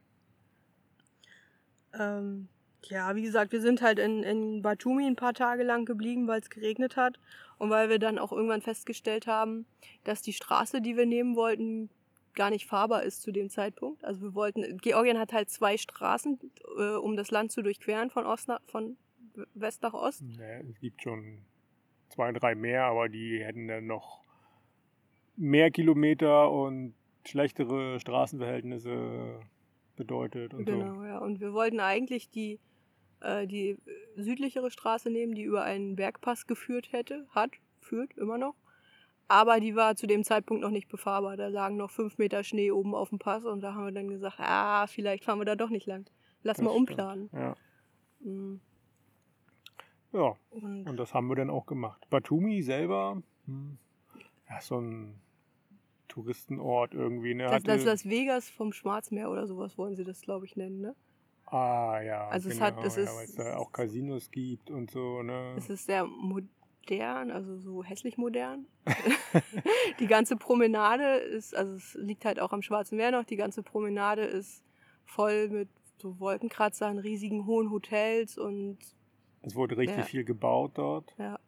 Ähm, ja, wie gesagt, wir sind halt in, in Batumi ein paar Tage lang geblieben, weil es geregnet hat und weil wir dann auch irgendwann festgestellt haben, dass die Straße, die wir nehmen wollten, gar nicht fahrbar ist zu dem Zeitpunkt. Also wir wollten, Georgien hat halt zwei Straßen, äh, um das Land zu durchqueren von Ost nach, von West nach Ost. Nee, es gibt schon zwei, drei mehr, aber die hätten dann noch mehr Kilometer und schlechtere Straßenverhältnisse bedeutet und so. Genau, ja. Und wir wollten eigentlich die, äh, die südlichere Straße nehmen, die über einen Bergpass geführt hätte, hat, führt immer noch. Aber die war zu dem Zeitpunkt noch nicht befahrbar. Da lagen noch fünf Meter Schnee oben auf dem Pass und da haben wir dann gesagt, ah, vielleicht fahren wir da doch nicht lang. Lass Das mal stimmt. umplanen. Ja. Mhm. ja, Und und das haben wir dann auch gemacht. Batumi selber, hm, ja, so ein Touristenort irgendwie. Ne? das, das Las Vegas vom Schwarzmeer oder sowas wollen sie das, glaube ich, nennen, ne? ah, ja. Also es genau, hat- es ja, ist- weil es da auch Casinos gibt und so, ne? Es ist sehr modern, also so hässlich modern. die ganze Promenade ist, also es liegt halt auch am Schwarzen Meer noch, die ganze Promenade ist voll mit so Wolkenkratzern, riesigen hohen Hotels und Es wurde richtig Ja. viel gebaut dort. ja,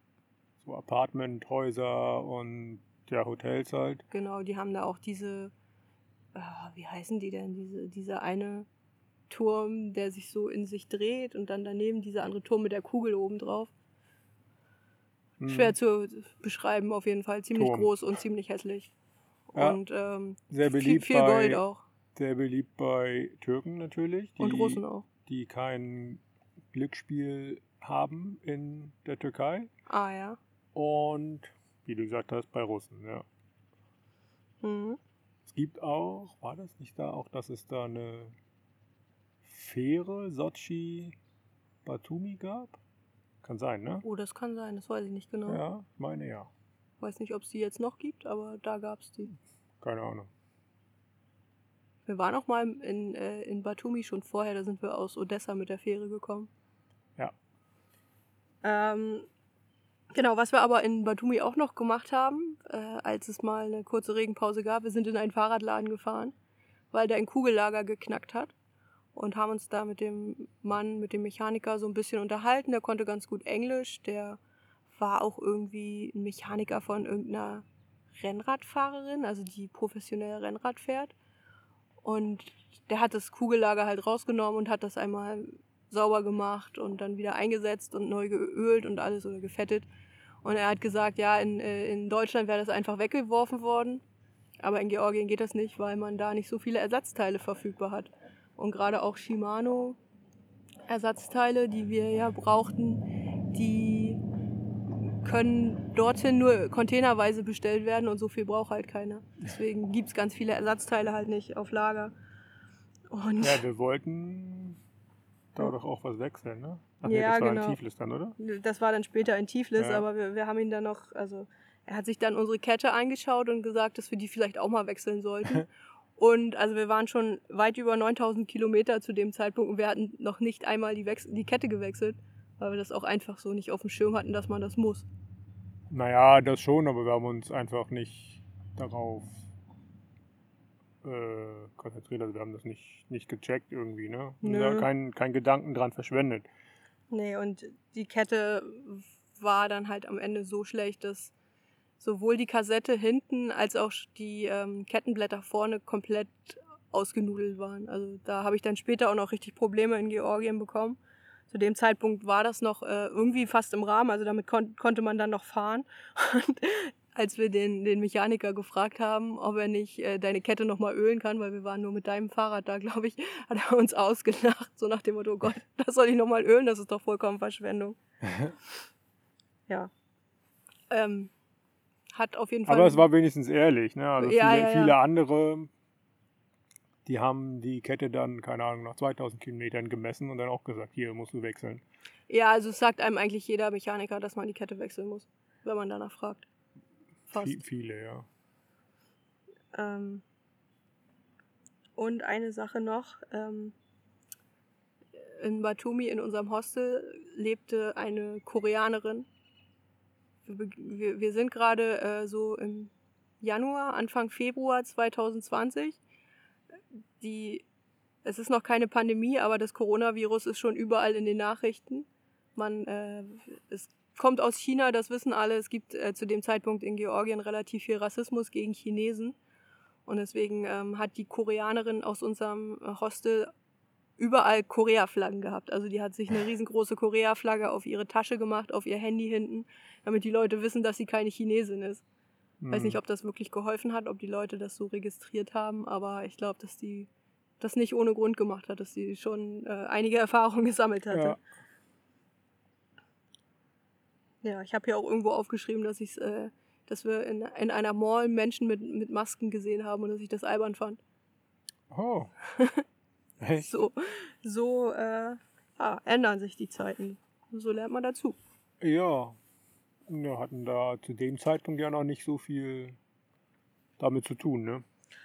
So Apartmenthäuser und ja, Hotels halt. genau, die haben da auch diese, ah, wie heißen die denn, diese, dieser eine Turm, der sich so in sich dreht und dann daneben dieser andere Turm mit der Kugel oben drauf. Hm. Schwer zu beschreiben, auf jeden Fall. Ziemlich Turm. groß und ziemlich hässlich. Ja. Und ähm, Sehr viel, beliebt viel bei, Gold auch. Sehr beliebt bei Türken natürlich, die, Und Russen auch. die kein Glücksspiel haben in der Türkei. Ah ja. Und wie du gesagt hast, bei Russen, ja. Mhm. Es gibt auch, war das nicht da auch, dass es da eine Fähre Sochi Batumi gab? Kann sein, ne? Oh, das kann sein, das weiß ich nicht genau. Ja, ich meine ja. Weiß nicht, ob es die jetzt noch gibt, aber da gab es die. Keine Ahnung. Wir waren auch mal in, äh, in Batumi schon vorher, da sind wir aus Odessa mit der Fähre gekommen. Ja. Ähm, genau, was wir aber in Batumi auch noch gemacht haben, äh, als es mal eine kurze Regenpause gab, wir sind in einen Fahrradladen gefahren, weil der ein Kugellager geknackt hat und haben uns da mit dem Mann, mit dem Mechaniker so ein bisschen unterhalten. Der konnte ganz gut Englisch, der war auch irgendwie ein Mechaniker von irgendeiner Rennradfahrerin, also die professionell Rennrad fährt. Und der hat das Kugellager halt rausgenommen und hat das einmal sauber gemacht und dann wieder eingesetzt und neu geölt und alles oder gefettet. Und er hat gesagt, ja, in, äh, in Deutschland wäre das einfach weggeworfen worden. Aber in Georgien geht das nicht, weil man da nicht so viele Ersatzteile verfügbar hat. Und gerade auch Shimano Ersatzteile, die wir ja brauchten, die können dorthin nur containerweise bestellt werden und so viel braucht halt keiner. Deswegen gibt es ganz viele Ersatzteile halt nicht auf Lager. Und Ja, wir wollten da doch auch was wechseln, ne? Ach nee, Ja, das war genau. in Tiflis dann, oder? das war dann später in Tiflis, Ja. aber wir, wir haben ihn dann noch, also er hat sich dann unsere Kette angeschaut und gesagt, dass wir die vielleicht auch mal wechseln sollten. und also wir waren schon weit über 9000 Kilometer zu dem Zeitpunkt und wir hatten noch nicht einmal die, Wechsel die Kette gewechselt, Weil wir das auch einfach so nicht auf dem Schirm hatten, dass man das muss. Naja, das schon, aber wir haben uns einfach nicht darauf äh, konzentriert. Also wir haben das nicht, nicht gecheckt irgendwie, ne? Nö. Da kein, kein Gedanken dran verschwendet. Nee, und die Kette war dann halt am Ende so schlecht, dass sowohl die Kassette hinten als auch die ähm, Kettenblätter vorne komplett ausgenudelt waren. Also da habe ich dann später auch noch richtig Probleme in Georgien bekommen. Zu dem Zeitpunkt war das noch äh, irgendwie fast im Rahmen, also damit kon konnte man dann noch fahren. Und als wir den, den Mechaniker gefragt haben, ob er nicht äh, deine Kette nochmal ölen kann, weil wir waren nur mit deinem Fahrrad da, glaube ich, hat er uns ausgelacht, so nach dem Motto, oh Gott, das soll ich nochmal ölen, das ist doch vollkommen Verschwendung. ja. Ähm, hat auf jeden Fall. Aber es war wenigstens ehrlich, ne? Also Ja, viele, ja, ja. viele andere, die haben die Kette dann, keine Ahnung, nach 2000 Kilometern gemessen und dann auch gesagt, hier musst du wechseln. Ja, also es sagt einem eigentlich jeder Mechaniker, dass man die Kette wechseln muss, wenn man danach fragt. Fast. Vi- Viele, ja. Ähm, und eine Sache noch. Ähm, in Batumi, in unserem Hostel, lebte eine Koreanerin. Wir, wir, sind gerade äh, so im Januar, Anfang Februar 2020. Die, es ist noch keine Pandemie, aber das Coronavirus ist schon überall in den Nachrichten. Man, äh, es kommt aus China, das wissen alle. Es gibt äh, zu dem Zeitpunkt in Georgien relativ viel Rassismus gegen Chinesen. Und deswegen ähm, hat die Koreanerin aus unserem Hostel überall Korea-Flaggen gehabt. Also die hat sich eine riesengroße Korea-Flagge auf ihre Tasche gemacht, auf ihr Handy hinten, damit die Leute wissen, dass sie keine Chinesin ist. Weiß Hm. nicht, ob das wirklich geholfen hat, ob die Leute das so registriert haben, aber ich glaube, dass die das nicht ohne Grund gemacht hat, dass sie schon äh, einige Erfahrungen gesammelt hatte. Ja. Ja, ich habe hier auch irgendwo aufgeschrieben, dass ich äh, dass wir in, in einer Mall Menschen mit, mit Masken gesehen haben und dass ich das albern fand. Oh. Echt? So, so äh, ja, ändern sich die Zeiten. So lernt man dazu. Ja. Wir hatten da zu dem Zeitpunkt ja noch nicht so viel damit zu tun, ne?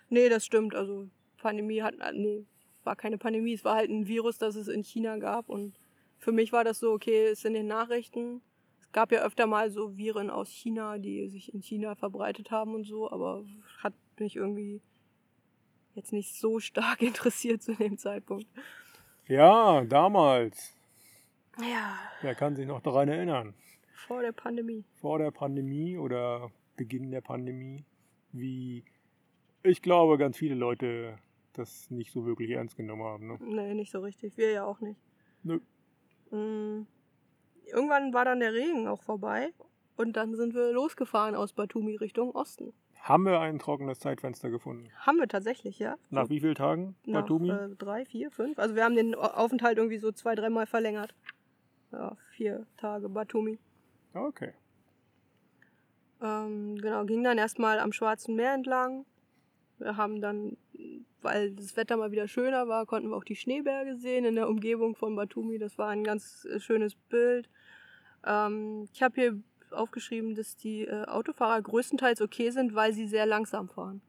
Nee, das stimmt. Also Pandemie hat, nee, war keine Pandemie. Es war halt ein Virus, das es in China gab. Und für mich war das so, okay, ist in den Nachrichten. Es gab ja öfter mal so Viren aus China, die sich in China verbreitet haben und so, aber hat mich irgendwie jetzt nicht so stark interessiert zu dem Zeitpunkt. Ja, damals. Ja, Wer kann sich noch daran erinnern? vor der Pandemie. Vor der Pandemie oder Beginn der Pandemie, wie ich glaube, ganz viele Leute das nicht so wirklich ernst genommen haben. Ne? Nee, nicht so richtig. Wir ja auch nicht. Nö. Mm. Irgendwann war dann der Regen auch vorbei und dann sind wir losgefahren aus Batumi Richtung Osten. Haben wir ein trockenes Zeitfenster gefunden? Haben wir tatsächlich, ja. Nach So wie vielen Tagen, nach Batumi? äh, drei, vier, fünf. Also wir haben den Aufenthalt irgendwie so zwei, dreimal verlängert. Ja, vier Tage Batumi. Okay. Ähm, genau, ging dann erstmal am Schwarzen Meer entlang. Wir haben dann, weil das Wetter mal wieder schöner war, konnten wir auch die Schneeberge sehen in der Umgebung von Batumi. Das war ein ganz äh, schönes Bild. Ähm, ich habe hier aufgeschrieben, dass die äh, Autofahrer größtenteils okay sind, weil sie sehr langsam fahren.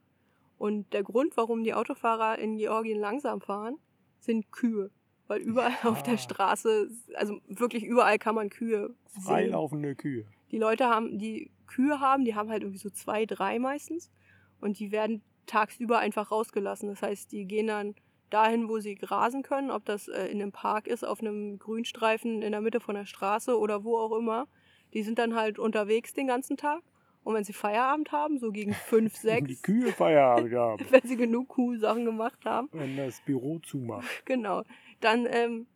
Und der Grund, warum die Autofahrer in Georgien langsam fahren, sind Kühe. Weil überall auf Ah. der Straße, also wirklich überall kann man Kühe sehen Freilaufende Kühe. die Leute haben, die Kühe haben, die haben halt irgendwie so zwei, drei meistens. Und die werden tagsüber einfach rausgelassen. Das heißt, die gehen dann dahin, wo sie grasen können, ob das äh, in einem Park ist, auf einem Grünstreifen in der Mitte von der Straße oder wo auch immer. Die sind dann halt unterwegs den ganzen Tag. Und wenn sie Feierabend haben, so gegen fünf, Wenn die sechs, Kühe Feierabend haben, wenn sie genug Kuhsachen gemacht haben, wenn das Büro zumacht. genau, dann ähm,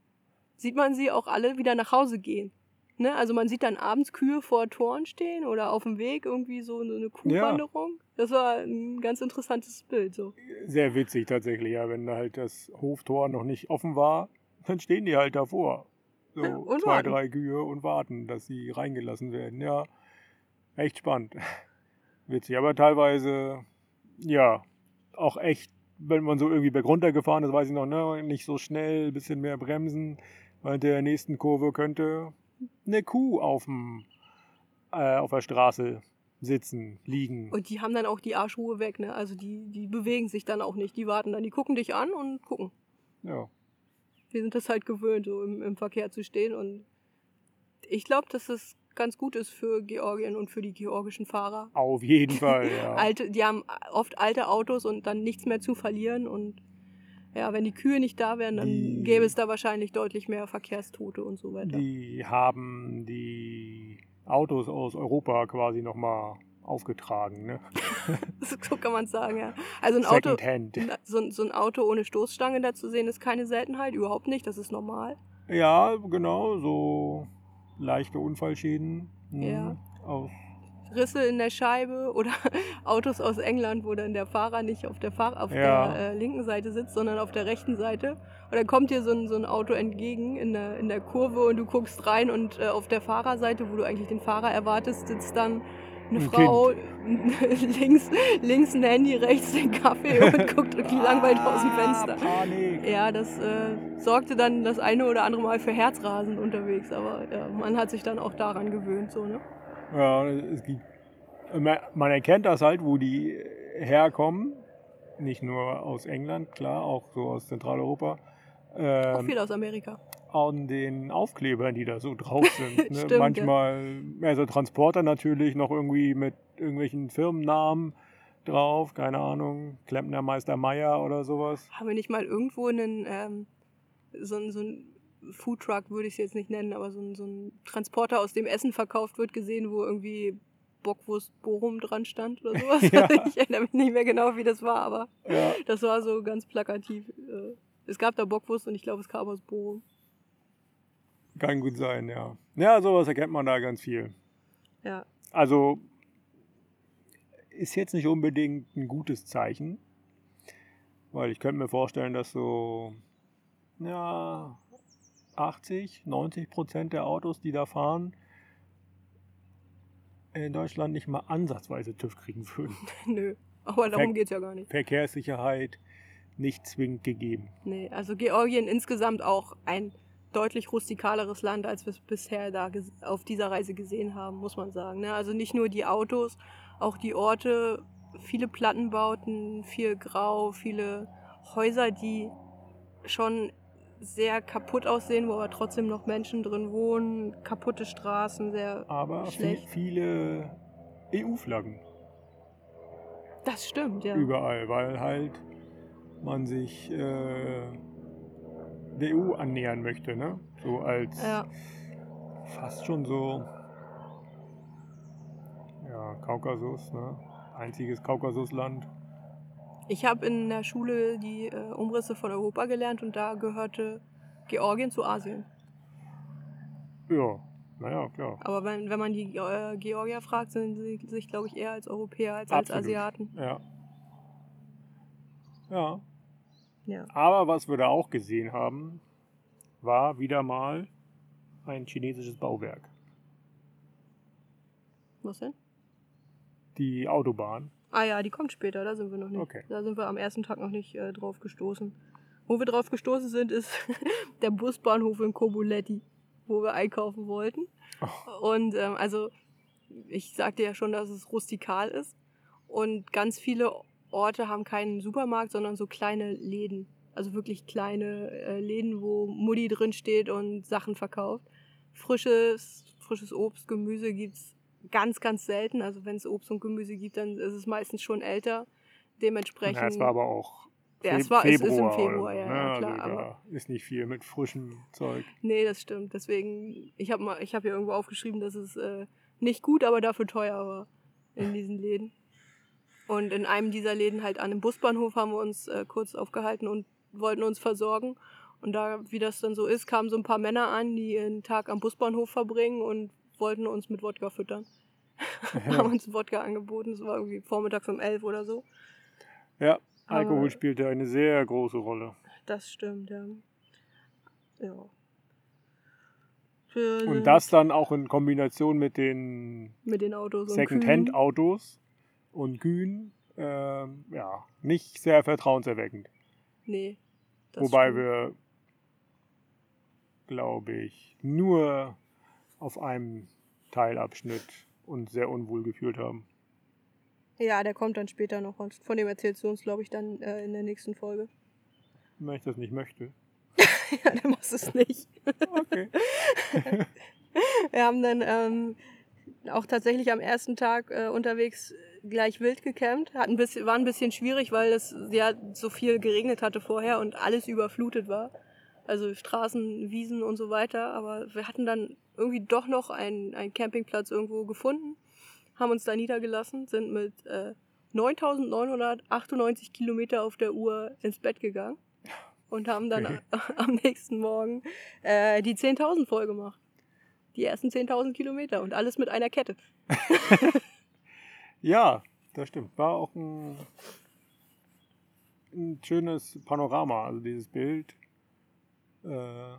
sieht man sie auch alle wieder nach Hause gehen. Ne? Also man sieht dann abends Kühe vor Toren stehen oder auf dem Weg irgendwie so eine Kuhwanderung. Das war ein ganz interessantes Bild. So. Sehr witzig tatsächlich, ja. Wenn halt das Hoftor noch nicht offen war, dann stehen die halt davor. So Ja, und zwei, warten. drei Kühe und warten, dass sie reingelassen werden. Ja, echt spannend. Witzig, aber teilweise, ja, auch echt, wenn man so irgendwie bergunter gefahren ist, weiß ich noch, ne, nicht so schnell, bisschen mehr bremsen, weil in der nächsten Kurve könnte eine Kuh auf, dem, äh, auf der Straße sitzen, liegen. Und die haben dann auch die Arschruhe weg. Ne? Also die, die bewegen sich dann auch nicht. Die warten dann. Die gucken dich an und gucken. Ja. Wir sind das halt gewöhnt, so im, im Verkehr zu stehen. Und Ich glaube, dass es ganz gut ist für Georgien und für die georgischen Fahrer. Auf jeden Fall, ja. Alte, die haben oft alte Autos und dann nichts mehr zu verlieren und ja, wenn die Kühe nicht da wären, dann Die- gäbe es da wahrscheinlich deutlich mehr Verkehrstote und so weiter. Die haben die Autos aus Europa quasi nochmal aufgetragen, ne? so kann man sagen, ja. Also ein Auto, so, ein- so ein Auto ohne Stoßstange da zu sehen, ist keine Seltenheit, überhaupt nicht, das ist normal. Ja, genau, so leichte Unfallschäden. hm, Ja. Aus, Risse in der Scheibe oder Autos aus England, wo dann der Fahrer nicht auf der, Fahr auf Ja. der äh, linken Seite sitzt, sondern auf der rechten Seite. Und dann kommt dir so ein, so ein Auto entgegen in der, in der Kurve und du guckst rein und äh, auf der Fahrerseite, wo du eigentlich den Fahrer erwartest, sitzt dann eine Ein Frau links, links ein Handy, rechts den Kaffee und guckt irgendwie langweilig aus dem Fenster. Ah, Panik. Ja, das äh, sorgte dann das eine oder andere Mal für Herzrasen unterwegs, aber ja, man hat sich dann auch daran gewöhnt, so, ne? Ja, es gibt, man, erkennt das halt, wo die herkommen. Nicht nur aus England, klar, auch so aus Zentraleuropa. Auch Ähm, viel aus Amerika. An den Aufklebern, die da so drauf sind. Ne? Stimmt. Manchmal, also Transporter natürlich noch irgendwie mit irgendwelchen Firmennamen drauf, keine Ahnung, Klempnermeister Meier oder sowas. Haben wir nicht mal irgendwo einen, ähm, so, so ein Foodtruck, würde ich es jetzt nicht nennen, aber so ein, so ein Transporter, aus dem Essen verkauft wird, gesehen, wo irgendwie Bockwurst Bochum dran stand oder sowas. Ja. Ich erinnere mich nicht mehr genau, wie das war, aber Ja, das war so ganz plakativ. Äh, Es gab da Bockwurst und ich glaube, es kam aus Bochum. Kann gut sein, ja. Ja, sowas erkennt man da ganz viel. Ja, Also ist jetzt nicht unbedingt ein gutes Zeichen, weil ich könnte mir vorstellen, dass so ja 80, 90 Prozent der Autos, die da fahren, in Deutschland nicht mal ansatzweise TÜV kriegen würden. nö. Aber darum geht es ja gar nicht. Verkehrssicherheit nicht zwingend gegeben. Nee, also Georgien insgesamt auch ein deutlich rustikaleres Land, als wir es bisher da auf dieser Reise gesehen haben, muss man sagen. Ne? Also nicht nur die Autos, auch die Orte, viele Plattenbauten, viel Grau, viele Häuser, die schon sehr kaputt aussehen, wo aber trotzdem noch Menschen drin wohnen, kaputte Straßen, sehr. Aber Schlecht. viele EU-Flaggen Das stimmt, ja. überall, weil halt man sich äh, der EU annähern möchte, ne? So als Ja, fast schon so ja, Kaukasus, ne? Einziges Kaukasusland. Ich habe in der Schule die äh, Umrisse von Europa gelernt und da gehörte Georgien zu Asien. Ja, naja, klar. Aber wenn, wenn man die äh, Georgier fragt, sind sie sich, glaube ich, eher als Europäer als als Absolut. Asiaten. Ja. Ja. Ja. Aber was wir da auch gesehen haben, war wieder mal ein chinesisches Bauwerk. Was denn? Die Autobahn. Ah ja, die kommt später, da sind wir noch nicht. Okay. Da sind wir am ersten Tag noch nicht äh, drauf gestoßen. Wo wir drauf gestoßen sind, ist der Busbahnhof in Kobuletti, wo wir einkaufen wollten. Und ähm, also, ich sagte ja schon, dass es rustikal ist. Und ganz viele Orte haben keinen Supermarkt, sondern so kleine Läden. Also wirklich kleine äh, Läden, wo Mutti drin steht und Sachen verkauft. Frisches, frisches Obst, Gemüse gibt's ganz, ganz selten. Also wenn es Obst und Gemüse gibt, dann ist es meistens schon älter. Dementsprechend. Ja, es war aber auch Ja, es Fe- war- es ist im Februar. Februar, so, ja, ne? ja, klar, Also aber- ist nicht viel mit frischem Zeug. Nee, das stimmt. Deswegen, ich habe habe hier irgendwo aufgeschrieben, dass es äh, nicht gut, aber dafür teuer war in diesen Läden. Und in einem dieser Läden halt an dem Busbahnhof haben wir uns äh, kurz aufgehalten und wollten uns versorgen. Und da, wie das dann so ist, kamen so ein paar Männer an, die ihren Tag am Busbahnhof verbringen und wollten uns mit Wodka füttern. haben uns Wodka angeboten. Das war irgendwie vormittags um elf oder so. Ja, Aber- Alkohol spielte eine sehr große Rolle. Das stimmt, ja. Ja. Und das dann auch in Kombination mit den mit den Autos Second-Hand-Autos und Kühen, ähm, ja, nicht sehr vertrauenserweckend. Nee. Wobei stimmt. wir, glaube ich, nur auf einem Teilabschnitt uns sehr unwohl gefühlt haben. Ja, der kommt dann später noch. Und von dem erzählst du uns, glaube ich, dann äh, in der nächsten Folge. Wenn ich das nicht möchte. ja, dann machst du es nicht. Okay. wir haben dann ähm, auch tatsächlich am ersten Tag äh, unterwegs gleich wild gecampt. Hat ein bisschen, war ein bisschen schwierig, weil es ja so viel geregnet hatte vorher und alles überflutet war. Also Straßen, Wiesen und so weiter. Aber wir hatten dann irgendwie doch noch einen, einen Campingplatz irgendwo gefunden, haben uns da niedergelassen, sind mit äh, 9.998 Kilometer auf der Uhr ins Bett gegangen und haben dann am nächsten Morgen äh, die 10.000 voll gemacht. Die ersten 10.000 Kilometer und alles mit einer Kette. ja, das stimmt. War auch ein, ein schönes Panorama, also dieses Bild. Äh,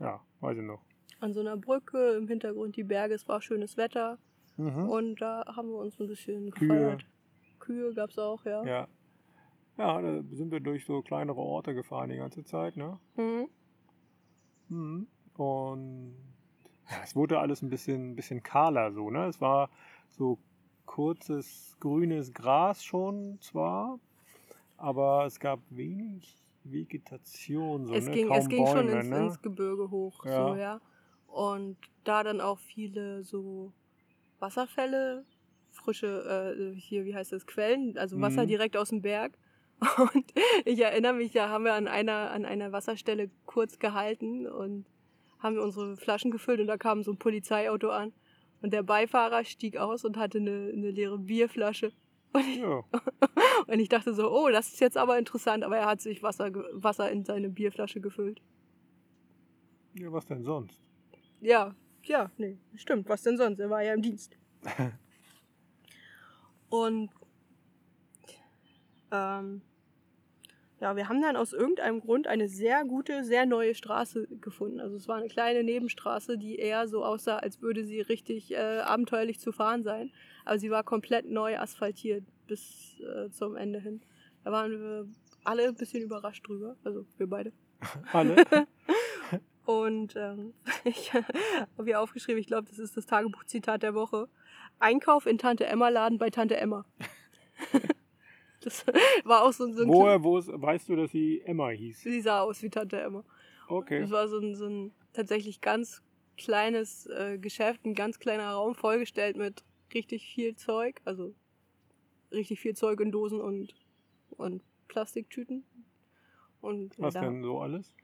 ja, weiß ich noch. An so einer Brücke, im Hintergrund die Berge, es war schönes Wetter. Mhm. Und da haben wir uns ein bisschen gefeiert. Kühe, Kühe gab es auch, ja. Ja. Ja, da sind wir durch so kleinere Orte gefahren die ganze Zeit, ne? Mhm. Mhm. Und ja, es wurde alles ein bisschen, bisschen kahler so, ne? Es war so kurzes grünes Gras schon zwar, aber es gab wenig Vegetation. So, es, ne? ging, es ging Bäume, schon ins, ne? ins, Gebirge hoch, ja. so, ja. Und da dann auch viele so Wasserfälle, frische, äh, hier, wie heißt das, Quellen, also Wasser mhm. direkt aus dem Berg. Und ich erinnere mich, da haben wir an einer, an einer Wasserstelle kurz gehalten und haben wir unsere Flaschen gefüllt und da kam so ein Polizeiauto an. Und der Beifahrer stieg aus und hatte eine, eine leere Bierflasche. Und ich, ja. und ich dachte so, oh, das ist jetzt aber interessant, aber er hat sich Wasser, Wasser in seine Bierflasche gefüllt. Ja, was denn sonst? Ja, ja, nee, stimmt. Was denn sonst? Er war ja im Dienst. und ähm, ja, wir haben dann aus irgendeinem Grund eine sehr gute, sehr neue Straße gefunden. Also es war eine kleine Nebenstraße, die eher so aussah, als würde sie richtig äh, abenteuerlich zu fahren sein. Aber sie war komplett neu asphaltiert bis äh, zum Ende hin. Da waren wir alle ein bisschen überrascht drüber. Also wir beide. alle? Und ähm, ich habe hier aufgeschrieben, ich glaube, das ist das Tagebuchzitat der Woche. Einkauf in Tante Emma Laden bei Tante Emma. Das war auch so, so ein. Woher, wo ist, weißt du, dass sie Emma hieß? Sie sah aus wie Tante Emma. Okay. Das war so ein, so ein tatsächlich ganz kleines äh, Geschäft, ein ganz kleiner Raum, vollgestellt mit richtig viel Zeug. Also richtig viel Zeug in Dosen und, und Plastiktüten. Und Was da, denn so alles?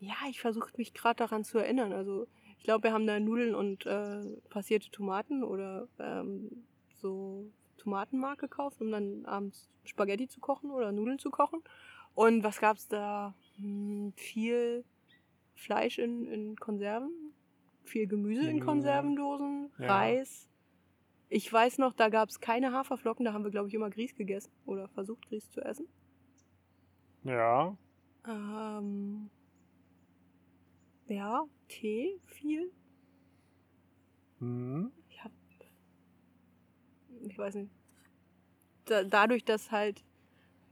Ja, ich versuche mich gerade daran zu erinnern. Also ich glaube, wir haben da Nudeln und äh, passierte Tomaten oder ähm, so Tomatenmark gekauft, um dann abends Spaghetti zu kochen oder Nudeln zu kochen. Und was gab es da? Hm, viel Fleisch in, in Konserven, viel Gemüse in Konservendosen, ja. Reis. Ich weiß noch, da gab es keine Haferflocken, da haben wir, glaube ich, immer Grieß gegessen oder versucht, Grieß zu essen. Ja. Ähm, ja, Tee viel. Mhm ich weiß nicht, da, dadurch, dass halt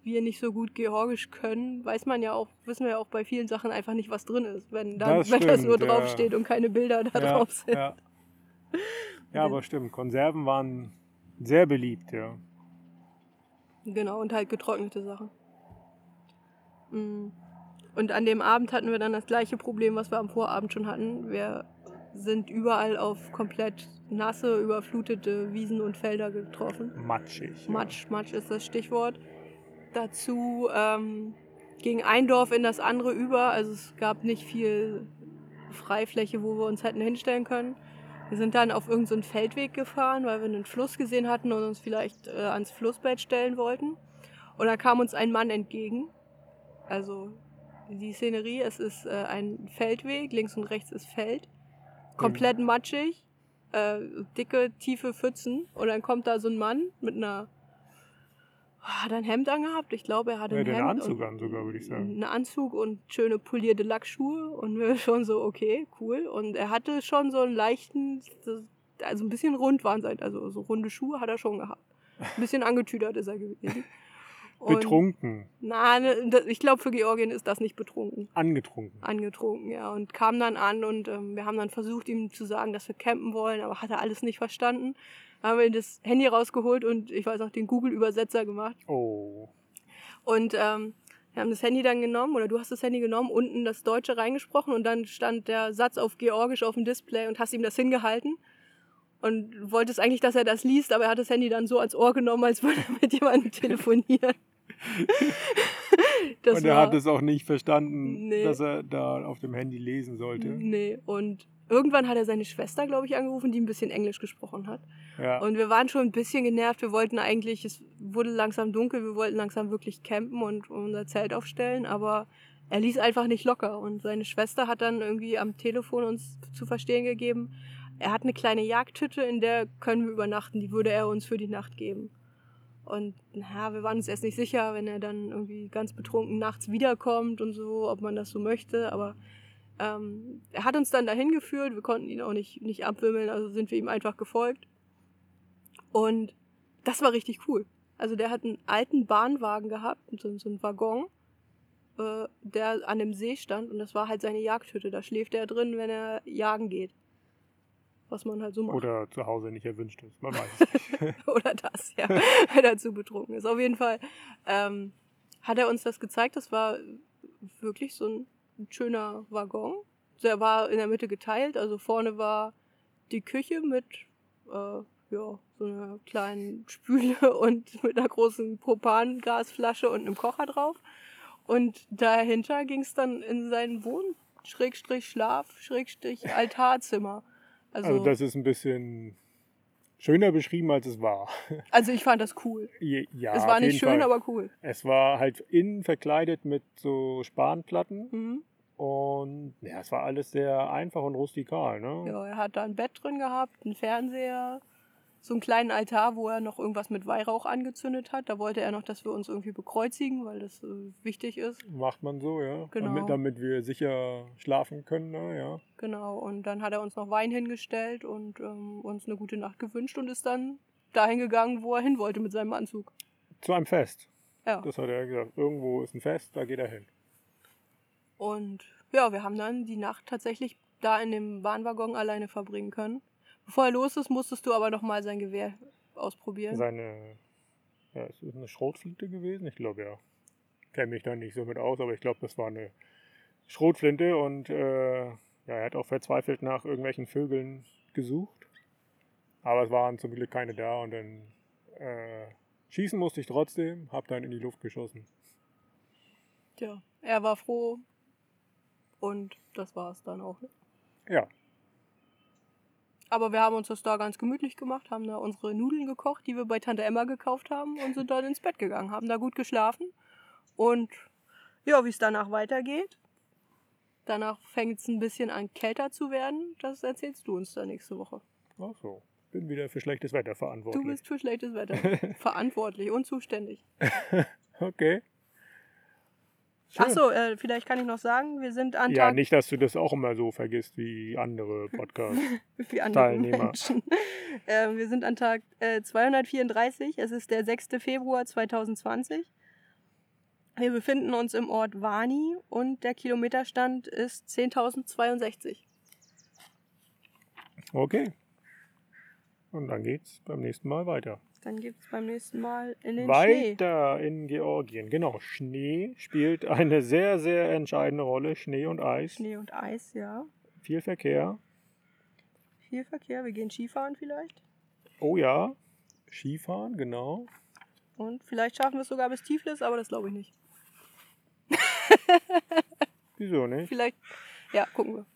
wir nicht so gut Georgisch können, weiß man ja auch, wissen wir ja auch bei vielen Sachen einfach nicht, was drin ist, wenn, dann, das, wenn stimmt, das nur draufsteht ja. und keine Bilder da ja, drauf sind. Ja. ja, aber stimmt, Konserven waren sehr beliebt, ja. Genau, und halt getrocknete Sachen. Mm. Und an dem Abend hatten wir dann das gleiche Problem, was wir am Vorabend schon hatten. Wir sind überall auf komplett nasse, überflutete Wiesen und Felder getroffen. Matschig. Matsch, ja. Matsch ist das Stichwort. Dazu ähm, ging ein Dorf in das andere über, also es gab nicht viel Freifläche, wo wir uns hätten hinstellen können. Wir sind dann auf irgendeinen so Feldweg gefahren, weil wir einen Fluss gesehen hatten und uns vielleicht äh, ans Flussbett stellen wollten. Und da kam uns ein Mann entgegen. Also die Szenerie, es ist äh, ein Feldweg, links und rechts ist Feld komplett matschig, äh, dicke, tiefe Pfützen. Und dann kommt da so ein Mann mit einer. Oh, hat er ein Hemd angehabt? Ich glaube, er hatte ja, ein Hemd. einen Anzug an sogar, würde ich sagen. Einen Anzug und schöne polierte Lackschuhe. Und wir schon so, okay, cool. Und er hatte schon so einen leichten, also ein bisschen rund waren sein, also so runde Schuhe hat er schon gehabt. Ein bisschen angetüdert ist er gewesen. Und betrunken. Nein, ich glaube, für Georgien ist das nicht betrunken. Angetrunken. Angetrunken, ja. Und kam dann an und ähm, wir haben dann versucht, ihm zu sagen, dass wir campen wollen, aber hat er alles nicht verstanden. Dann haben wir das Handy rausgeholt und ich weiß auch den Google-Übersetzer gemacht. Oh. Und ähm, Wir haben das Handy dann genommen oder du hast das Handy genommen, unten das Deutsche reingesprochen und dann stand der Satz auf Georgisch auf dem Display und hast ihm das hingehalten und wolltest eigentlich, dass er das liest, aber er hat das Handy dann so ans Ohr genommen, als würde er mit jemandem telefonieren. und er war, hat es auch nicht verstanden, nee. dass er da auf dem Handy lesen sollte. Nee, und irgendwann hat er seine Schwester, glaube ich, angerufen, die ein bisschen Englisch gesprochen hat. Ja. Und wir waren schon ein bisschen genervt. Wir wollten eigentlich, es wurde langsam dunkel, wir wollten langsam wirklich campen und unser Zelt aufstellen, aber er ließ einfach nicht locker. Und seine Schwester hat dann irgendwie am Telefon uns zu verstehen gegeben, er hat eine kleine Jagdhütte, in der können wir übernachten, die würde er uns für die Nacht geben. Und ja, wir waren uns erst nicht sicher, wenn er dann irgendwie ganz betrunken nachts wiederkommt und so, ob man das so möchte. Aber ähm, er hat uns dann dahin geführt, wir konnten ihn auch nicht, nicht abwimmeln, also sind wir ihm einfach gefolgt. Und das war richtig cool. Also der hat einen alten Bahnwagen gehabt, so, so einen Waggon, äh, der an dem See stand und das war halt seine Jagdhütte. Da schläft er drin, wenn er jagen geht. Was man halt so macht. Oder zu Hause nicht erwünscht ist, man weiß nicht. Oder das, ja, wenn er zu betrunken ist. Auf jeden Fall ähm, hat er uns das gezeigt. Das war wirklich so ein schöner Waggon. Der war in der Mitte geteilt, also vorne war die Küche mit äh, ja, so einer kleinen Spüle und mit einer großen Propangasflasche und einem Kocher drauf. Und dahinter ging es dann in sein Wohn-, Also, also das ist ein bisschen schöner beschrieben, als es war. Also ich fand das cool. Ja, es war nicht schön, Fall. aber cool. Es war halt innen verkleidet mit so Spanplatten. Mhm. Und ja, es war alles sehr einfach und rustikal. Ne? Ja, er hat da ein Bett drin gehabt, einen Fernseher, so einen kleinen Altar, wo er noch irgendwas mit Weihrauch angezündet hat. Da wollte er noch, dass wir uns irgendwie bekreuzigen, weil das äh, wichtig ist. Macht man so, ja. Genau. Damit, damit wir sicher schlafen können, ne? ja. Genau, und dann hat er uns noch Wein hingestellt und ähm, uns eine gute Nacht gewünscht und ist dann dahin gegangen, wo er hin wollte mit seinem Anzug. Zu einem Fest. Ja. Das hat er gesagt. Irgendwo ist ein Fest, da geht er hin. Und ja, wir haben dann die Nacht tatsächlich da in dem Bahnwaggon alleine verbringen können. Bevor er los ist, musstest du aber noch mal sein Gewehr ausprobieren. Seine, ja, es ist eine Schrotflinte gewesen, ich glaube ja. Kenne mich da nicht so mit aus, aber ich glaube, das war eine Schrotflinte und äh, ja, er hat auch verzweifelt nach irgendwelchen Vögeln gesucht. Aber es waren zum Glück keine da und dann äh, schießen musste ich trotzdem, hab dann in die Luft geschossen. Tja, er war froh und das war es dann auch. Ne? Ja, aber wir haben uns das da ganz gemütlich gemacht, haben da unsere Nudeln gekocht, die wir bei Tante Emma gekauft haben und sind dann ins Bett gegangen, haben da gut geschlafen. Und ja, wie es danach weitergeht, danach fängt es ein bisschen an kälter zu werden, das erzählst du uns dann nächste Woche. Ach so, bin wieder für schlechtes Wetter verantwortlich. Du bist für schlechtes Wetter verantwortlich und zuständig. okay. Achso, äh, vielleicht kann ich noch sagen, wir sind an ja, Tag... Nicht, dass du das auch immer so vergisst wie andere Podcast-Teilnehmer. äh, wir sind an Tag äh, 234, es ist der 6. Februar 2020. Wir befinden uns im Ort Wani und der Kilometerstand ist 10.062. Okay. Und dann geht's beim nächsten Mal weiter. Dann gibt es beim nächsten Mal in den Weiter Schnee. in Georgien. Genau, Schnee spielt eine sehr, sehr entscheidende Rolle. Schnee und Eis. Schnee und Eis, ja. Viel Verkehr. Viel Verkehr. Wir gehen Skifahren vielleicht. Oh ja, Skifahren, genau. Und vielleicht schaffen wir es sogar bis Tiflis, aber das glaube ich nicht. Wieso nicht? Vielleicht, ja, gucken wir.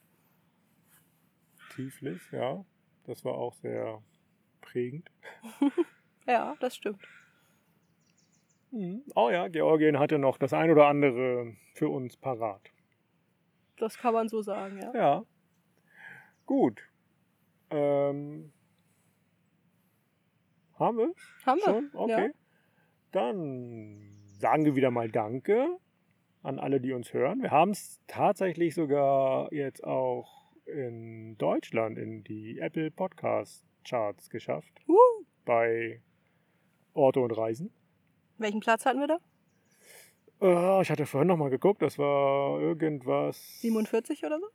Tiflis, ja. Das war auch sehr prägend. Ja, das stimmt. Mhm. Oh ja, Georgien hatte noch das ein oder andere für uns parat. Das kann man so sagen, ja. Ja. Gut. Ähm, haben wir? Haben wir. Schon? Okay. Ja. Dann sagen wir wieder mal Danke an alle, die uns hören. Wir haben es tatsächlich sogar jetzt auch in Deutschland in die Apple Podcast Charts geschafft. Uh. Bei Orte und Reisen. Welchen Platz hatten wir da? Uh, ich hatte vorhin noch mal geguckt, das war irgendwas. 47 oder so?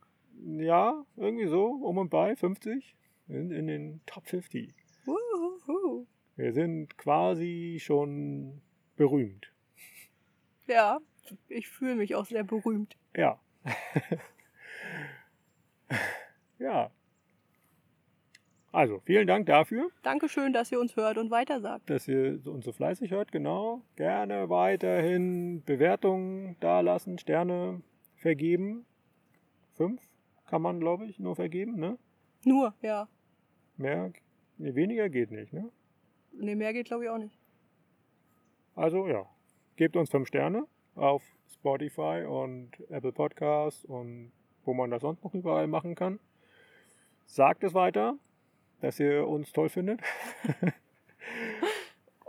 Ja, irgendwie so, um und bei 50 in, in den Top 50. Uhuhu. Wir sind quasi schon berühmt. Ja, ich fühle mich auch sehr berühmt. Ja. ja. Also, vielen Dank dafür. Dankeschön, dass ihr uns hört und weitersagt. Dass ihr uns so fleißig hört, genau. Gerne weiterhin Bewertungen dalassen, Sterne vergeben. Fünf kann man, glaube ich, nur vergeben, ne? Nur, ja. Mehr, nee, weniger geht nicht, ne? Ne, mehr geht, glaube ich, auch nicht. Also, ja. Gebt uns fünf Sterne auf Spotify und Apple Podcasts und wo man das sonst noch überall machen kann. Sagt es weiter, dass ihr uns toll findet.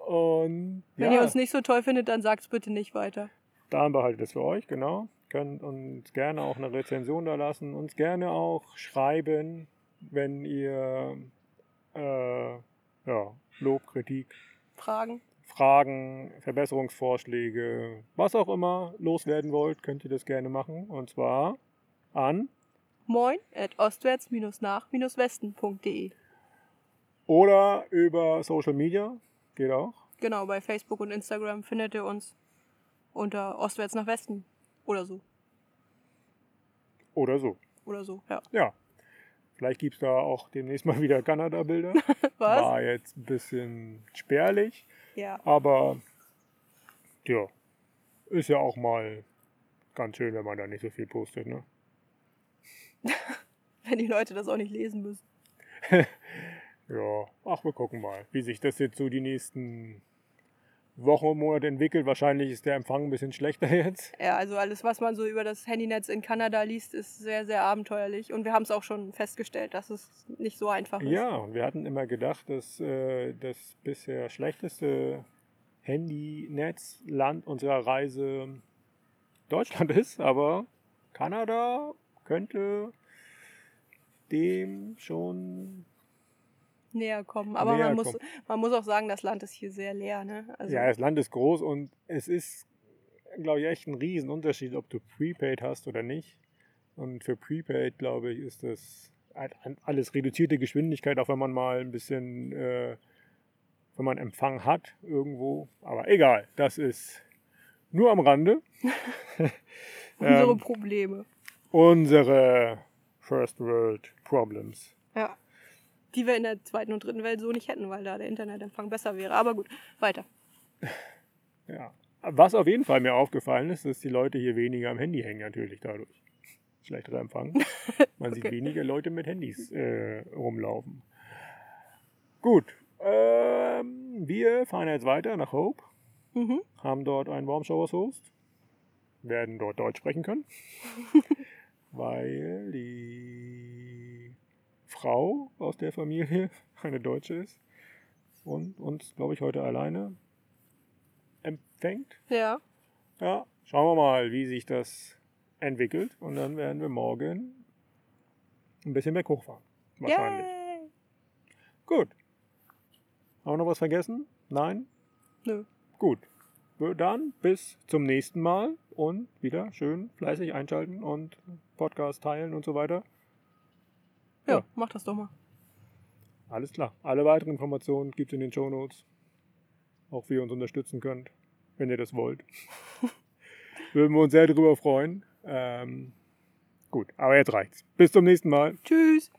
und Wenn ja, ihr uns nicht so toll findet, dann sagt es bitte nicht weiter. dann behaltet es für euch, genau. Könnt uns gerne auch eine Rezension da lassen, uns gerne auch schreiben, wenn ihr äh, ja, Lob, Kritik, Fragen? Fragen, Verbesserungsvorschläge, was auch immer loswerden wollt, könnt ihr das gerne machen. Und zwar an Moin at ostwärts-nach-westen.de. oder über Social Media. Geht auch. Genau, bei Facebook und Instagram findet ihr uns unter Ostwärts nach Westen. Oder so. Oder so. Oder so, ja. Ja. Vielleicht gibt es da auch demnächst mal wieder Kanada-Bilder. Was? War jetzt ein bisschen spärlich. Ja. Aber ja, ist ja auch mal ganz schön, wenn man da nicht so viel postet, ne? Wenn die Leute das auch nicht lesen müssen. Ja, ach, wir gucken mal, wie sich das jetzt so die nächsten Wochen und Monate entwickelt. Wahrscheinlich ist der Empfang ein bisschen schlechter jetzt. Ja, also alles, was man so über das Handynetz in Kanada liest, ist sehr, sehr abenteuerlich. Und wir haben es auch schon festgestellt, dass es nicht so einfach ist. Ja, und wir hatten immer gedacht, dass äh, das bisher schlechteste Handynetzland unserer Reise Deutschland ist, aber Kanada könnte dem schon Näher kommen. Aber Näher man, muss, kommen. man muss auch sagen, das Land ist hier sehr leer. Ne? Also, Ja, das Land ist groß und es ist, glaube ich, echt ein Riesenunterschied, ob du Prepaid hast oder nicht. Und für Prepaid, glaube ich, ist das alles reduzierte Geschwindigkeit, auch wenn man mal ein bisschen, äh, wenn man Empfang hat irgendwo. Aber egal, das ist nur am Rande. unsere ähm, Probleme. Unsere First World Problems. Ja. Die wir in der zweiten und dritten Welt so nicht hätten, weil da der Internetempfang besser wäre. Aber gut, weiter. Ja. Was auf jeden Fall mir aufgefallen ist, dass die Leute hier weniger am Handy hängen, natürlich dadurch. Schlechterer Empfang. Man sieht Okay. weniger Leute mit Handys äh, rumlaufen. Gut. Ähm, wir fahren jetzt weiter nach Hope, Mhm. haben dort einen Warm Showers Host, werden dort Deutsch sprechen können, weil die Frau aus der Familie eine Deutsche ist und uns, glaube ich, heute alleine empfängt. Ja. Ja, schauen wir mal, wie sich das entwickelt. Und dann werden wir morgen ein bisschen mehr hochfahren. Wahrscheinlich. Yay. Gut. Haben wir noch was vergessen? Nein? Nö. Gut. Dann bis zum nächsten Mal und wieder schön fleißig einschalten und Podcast teilen und so weiter. Ja, Ja. mach das doch mal. Alles klar. Alle weiteren Informationen gibt es in den Show Notes. Auch wie ihr uns unterstützen könnt, wenn ihr das wollt. Würden wir uns sehr darüber freuen. Ähm, gut, aber jetzt reicht's. Bis zum nächsten Mal. Tschüss.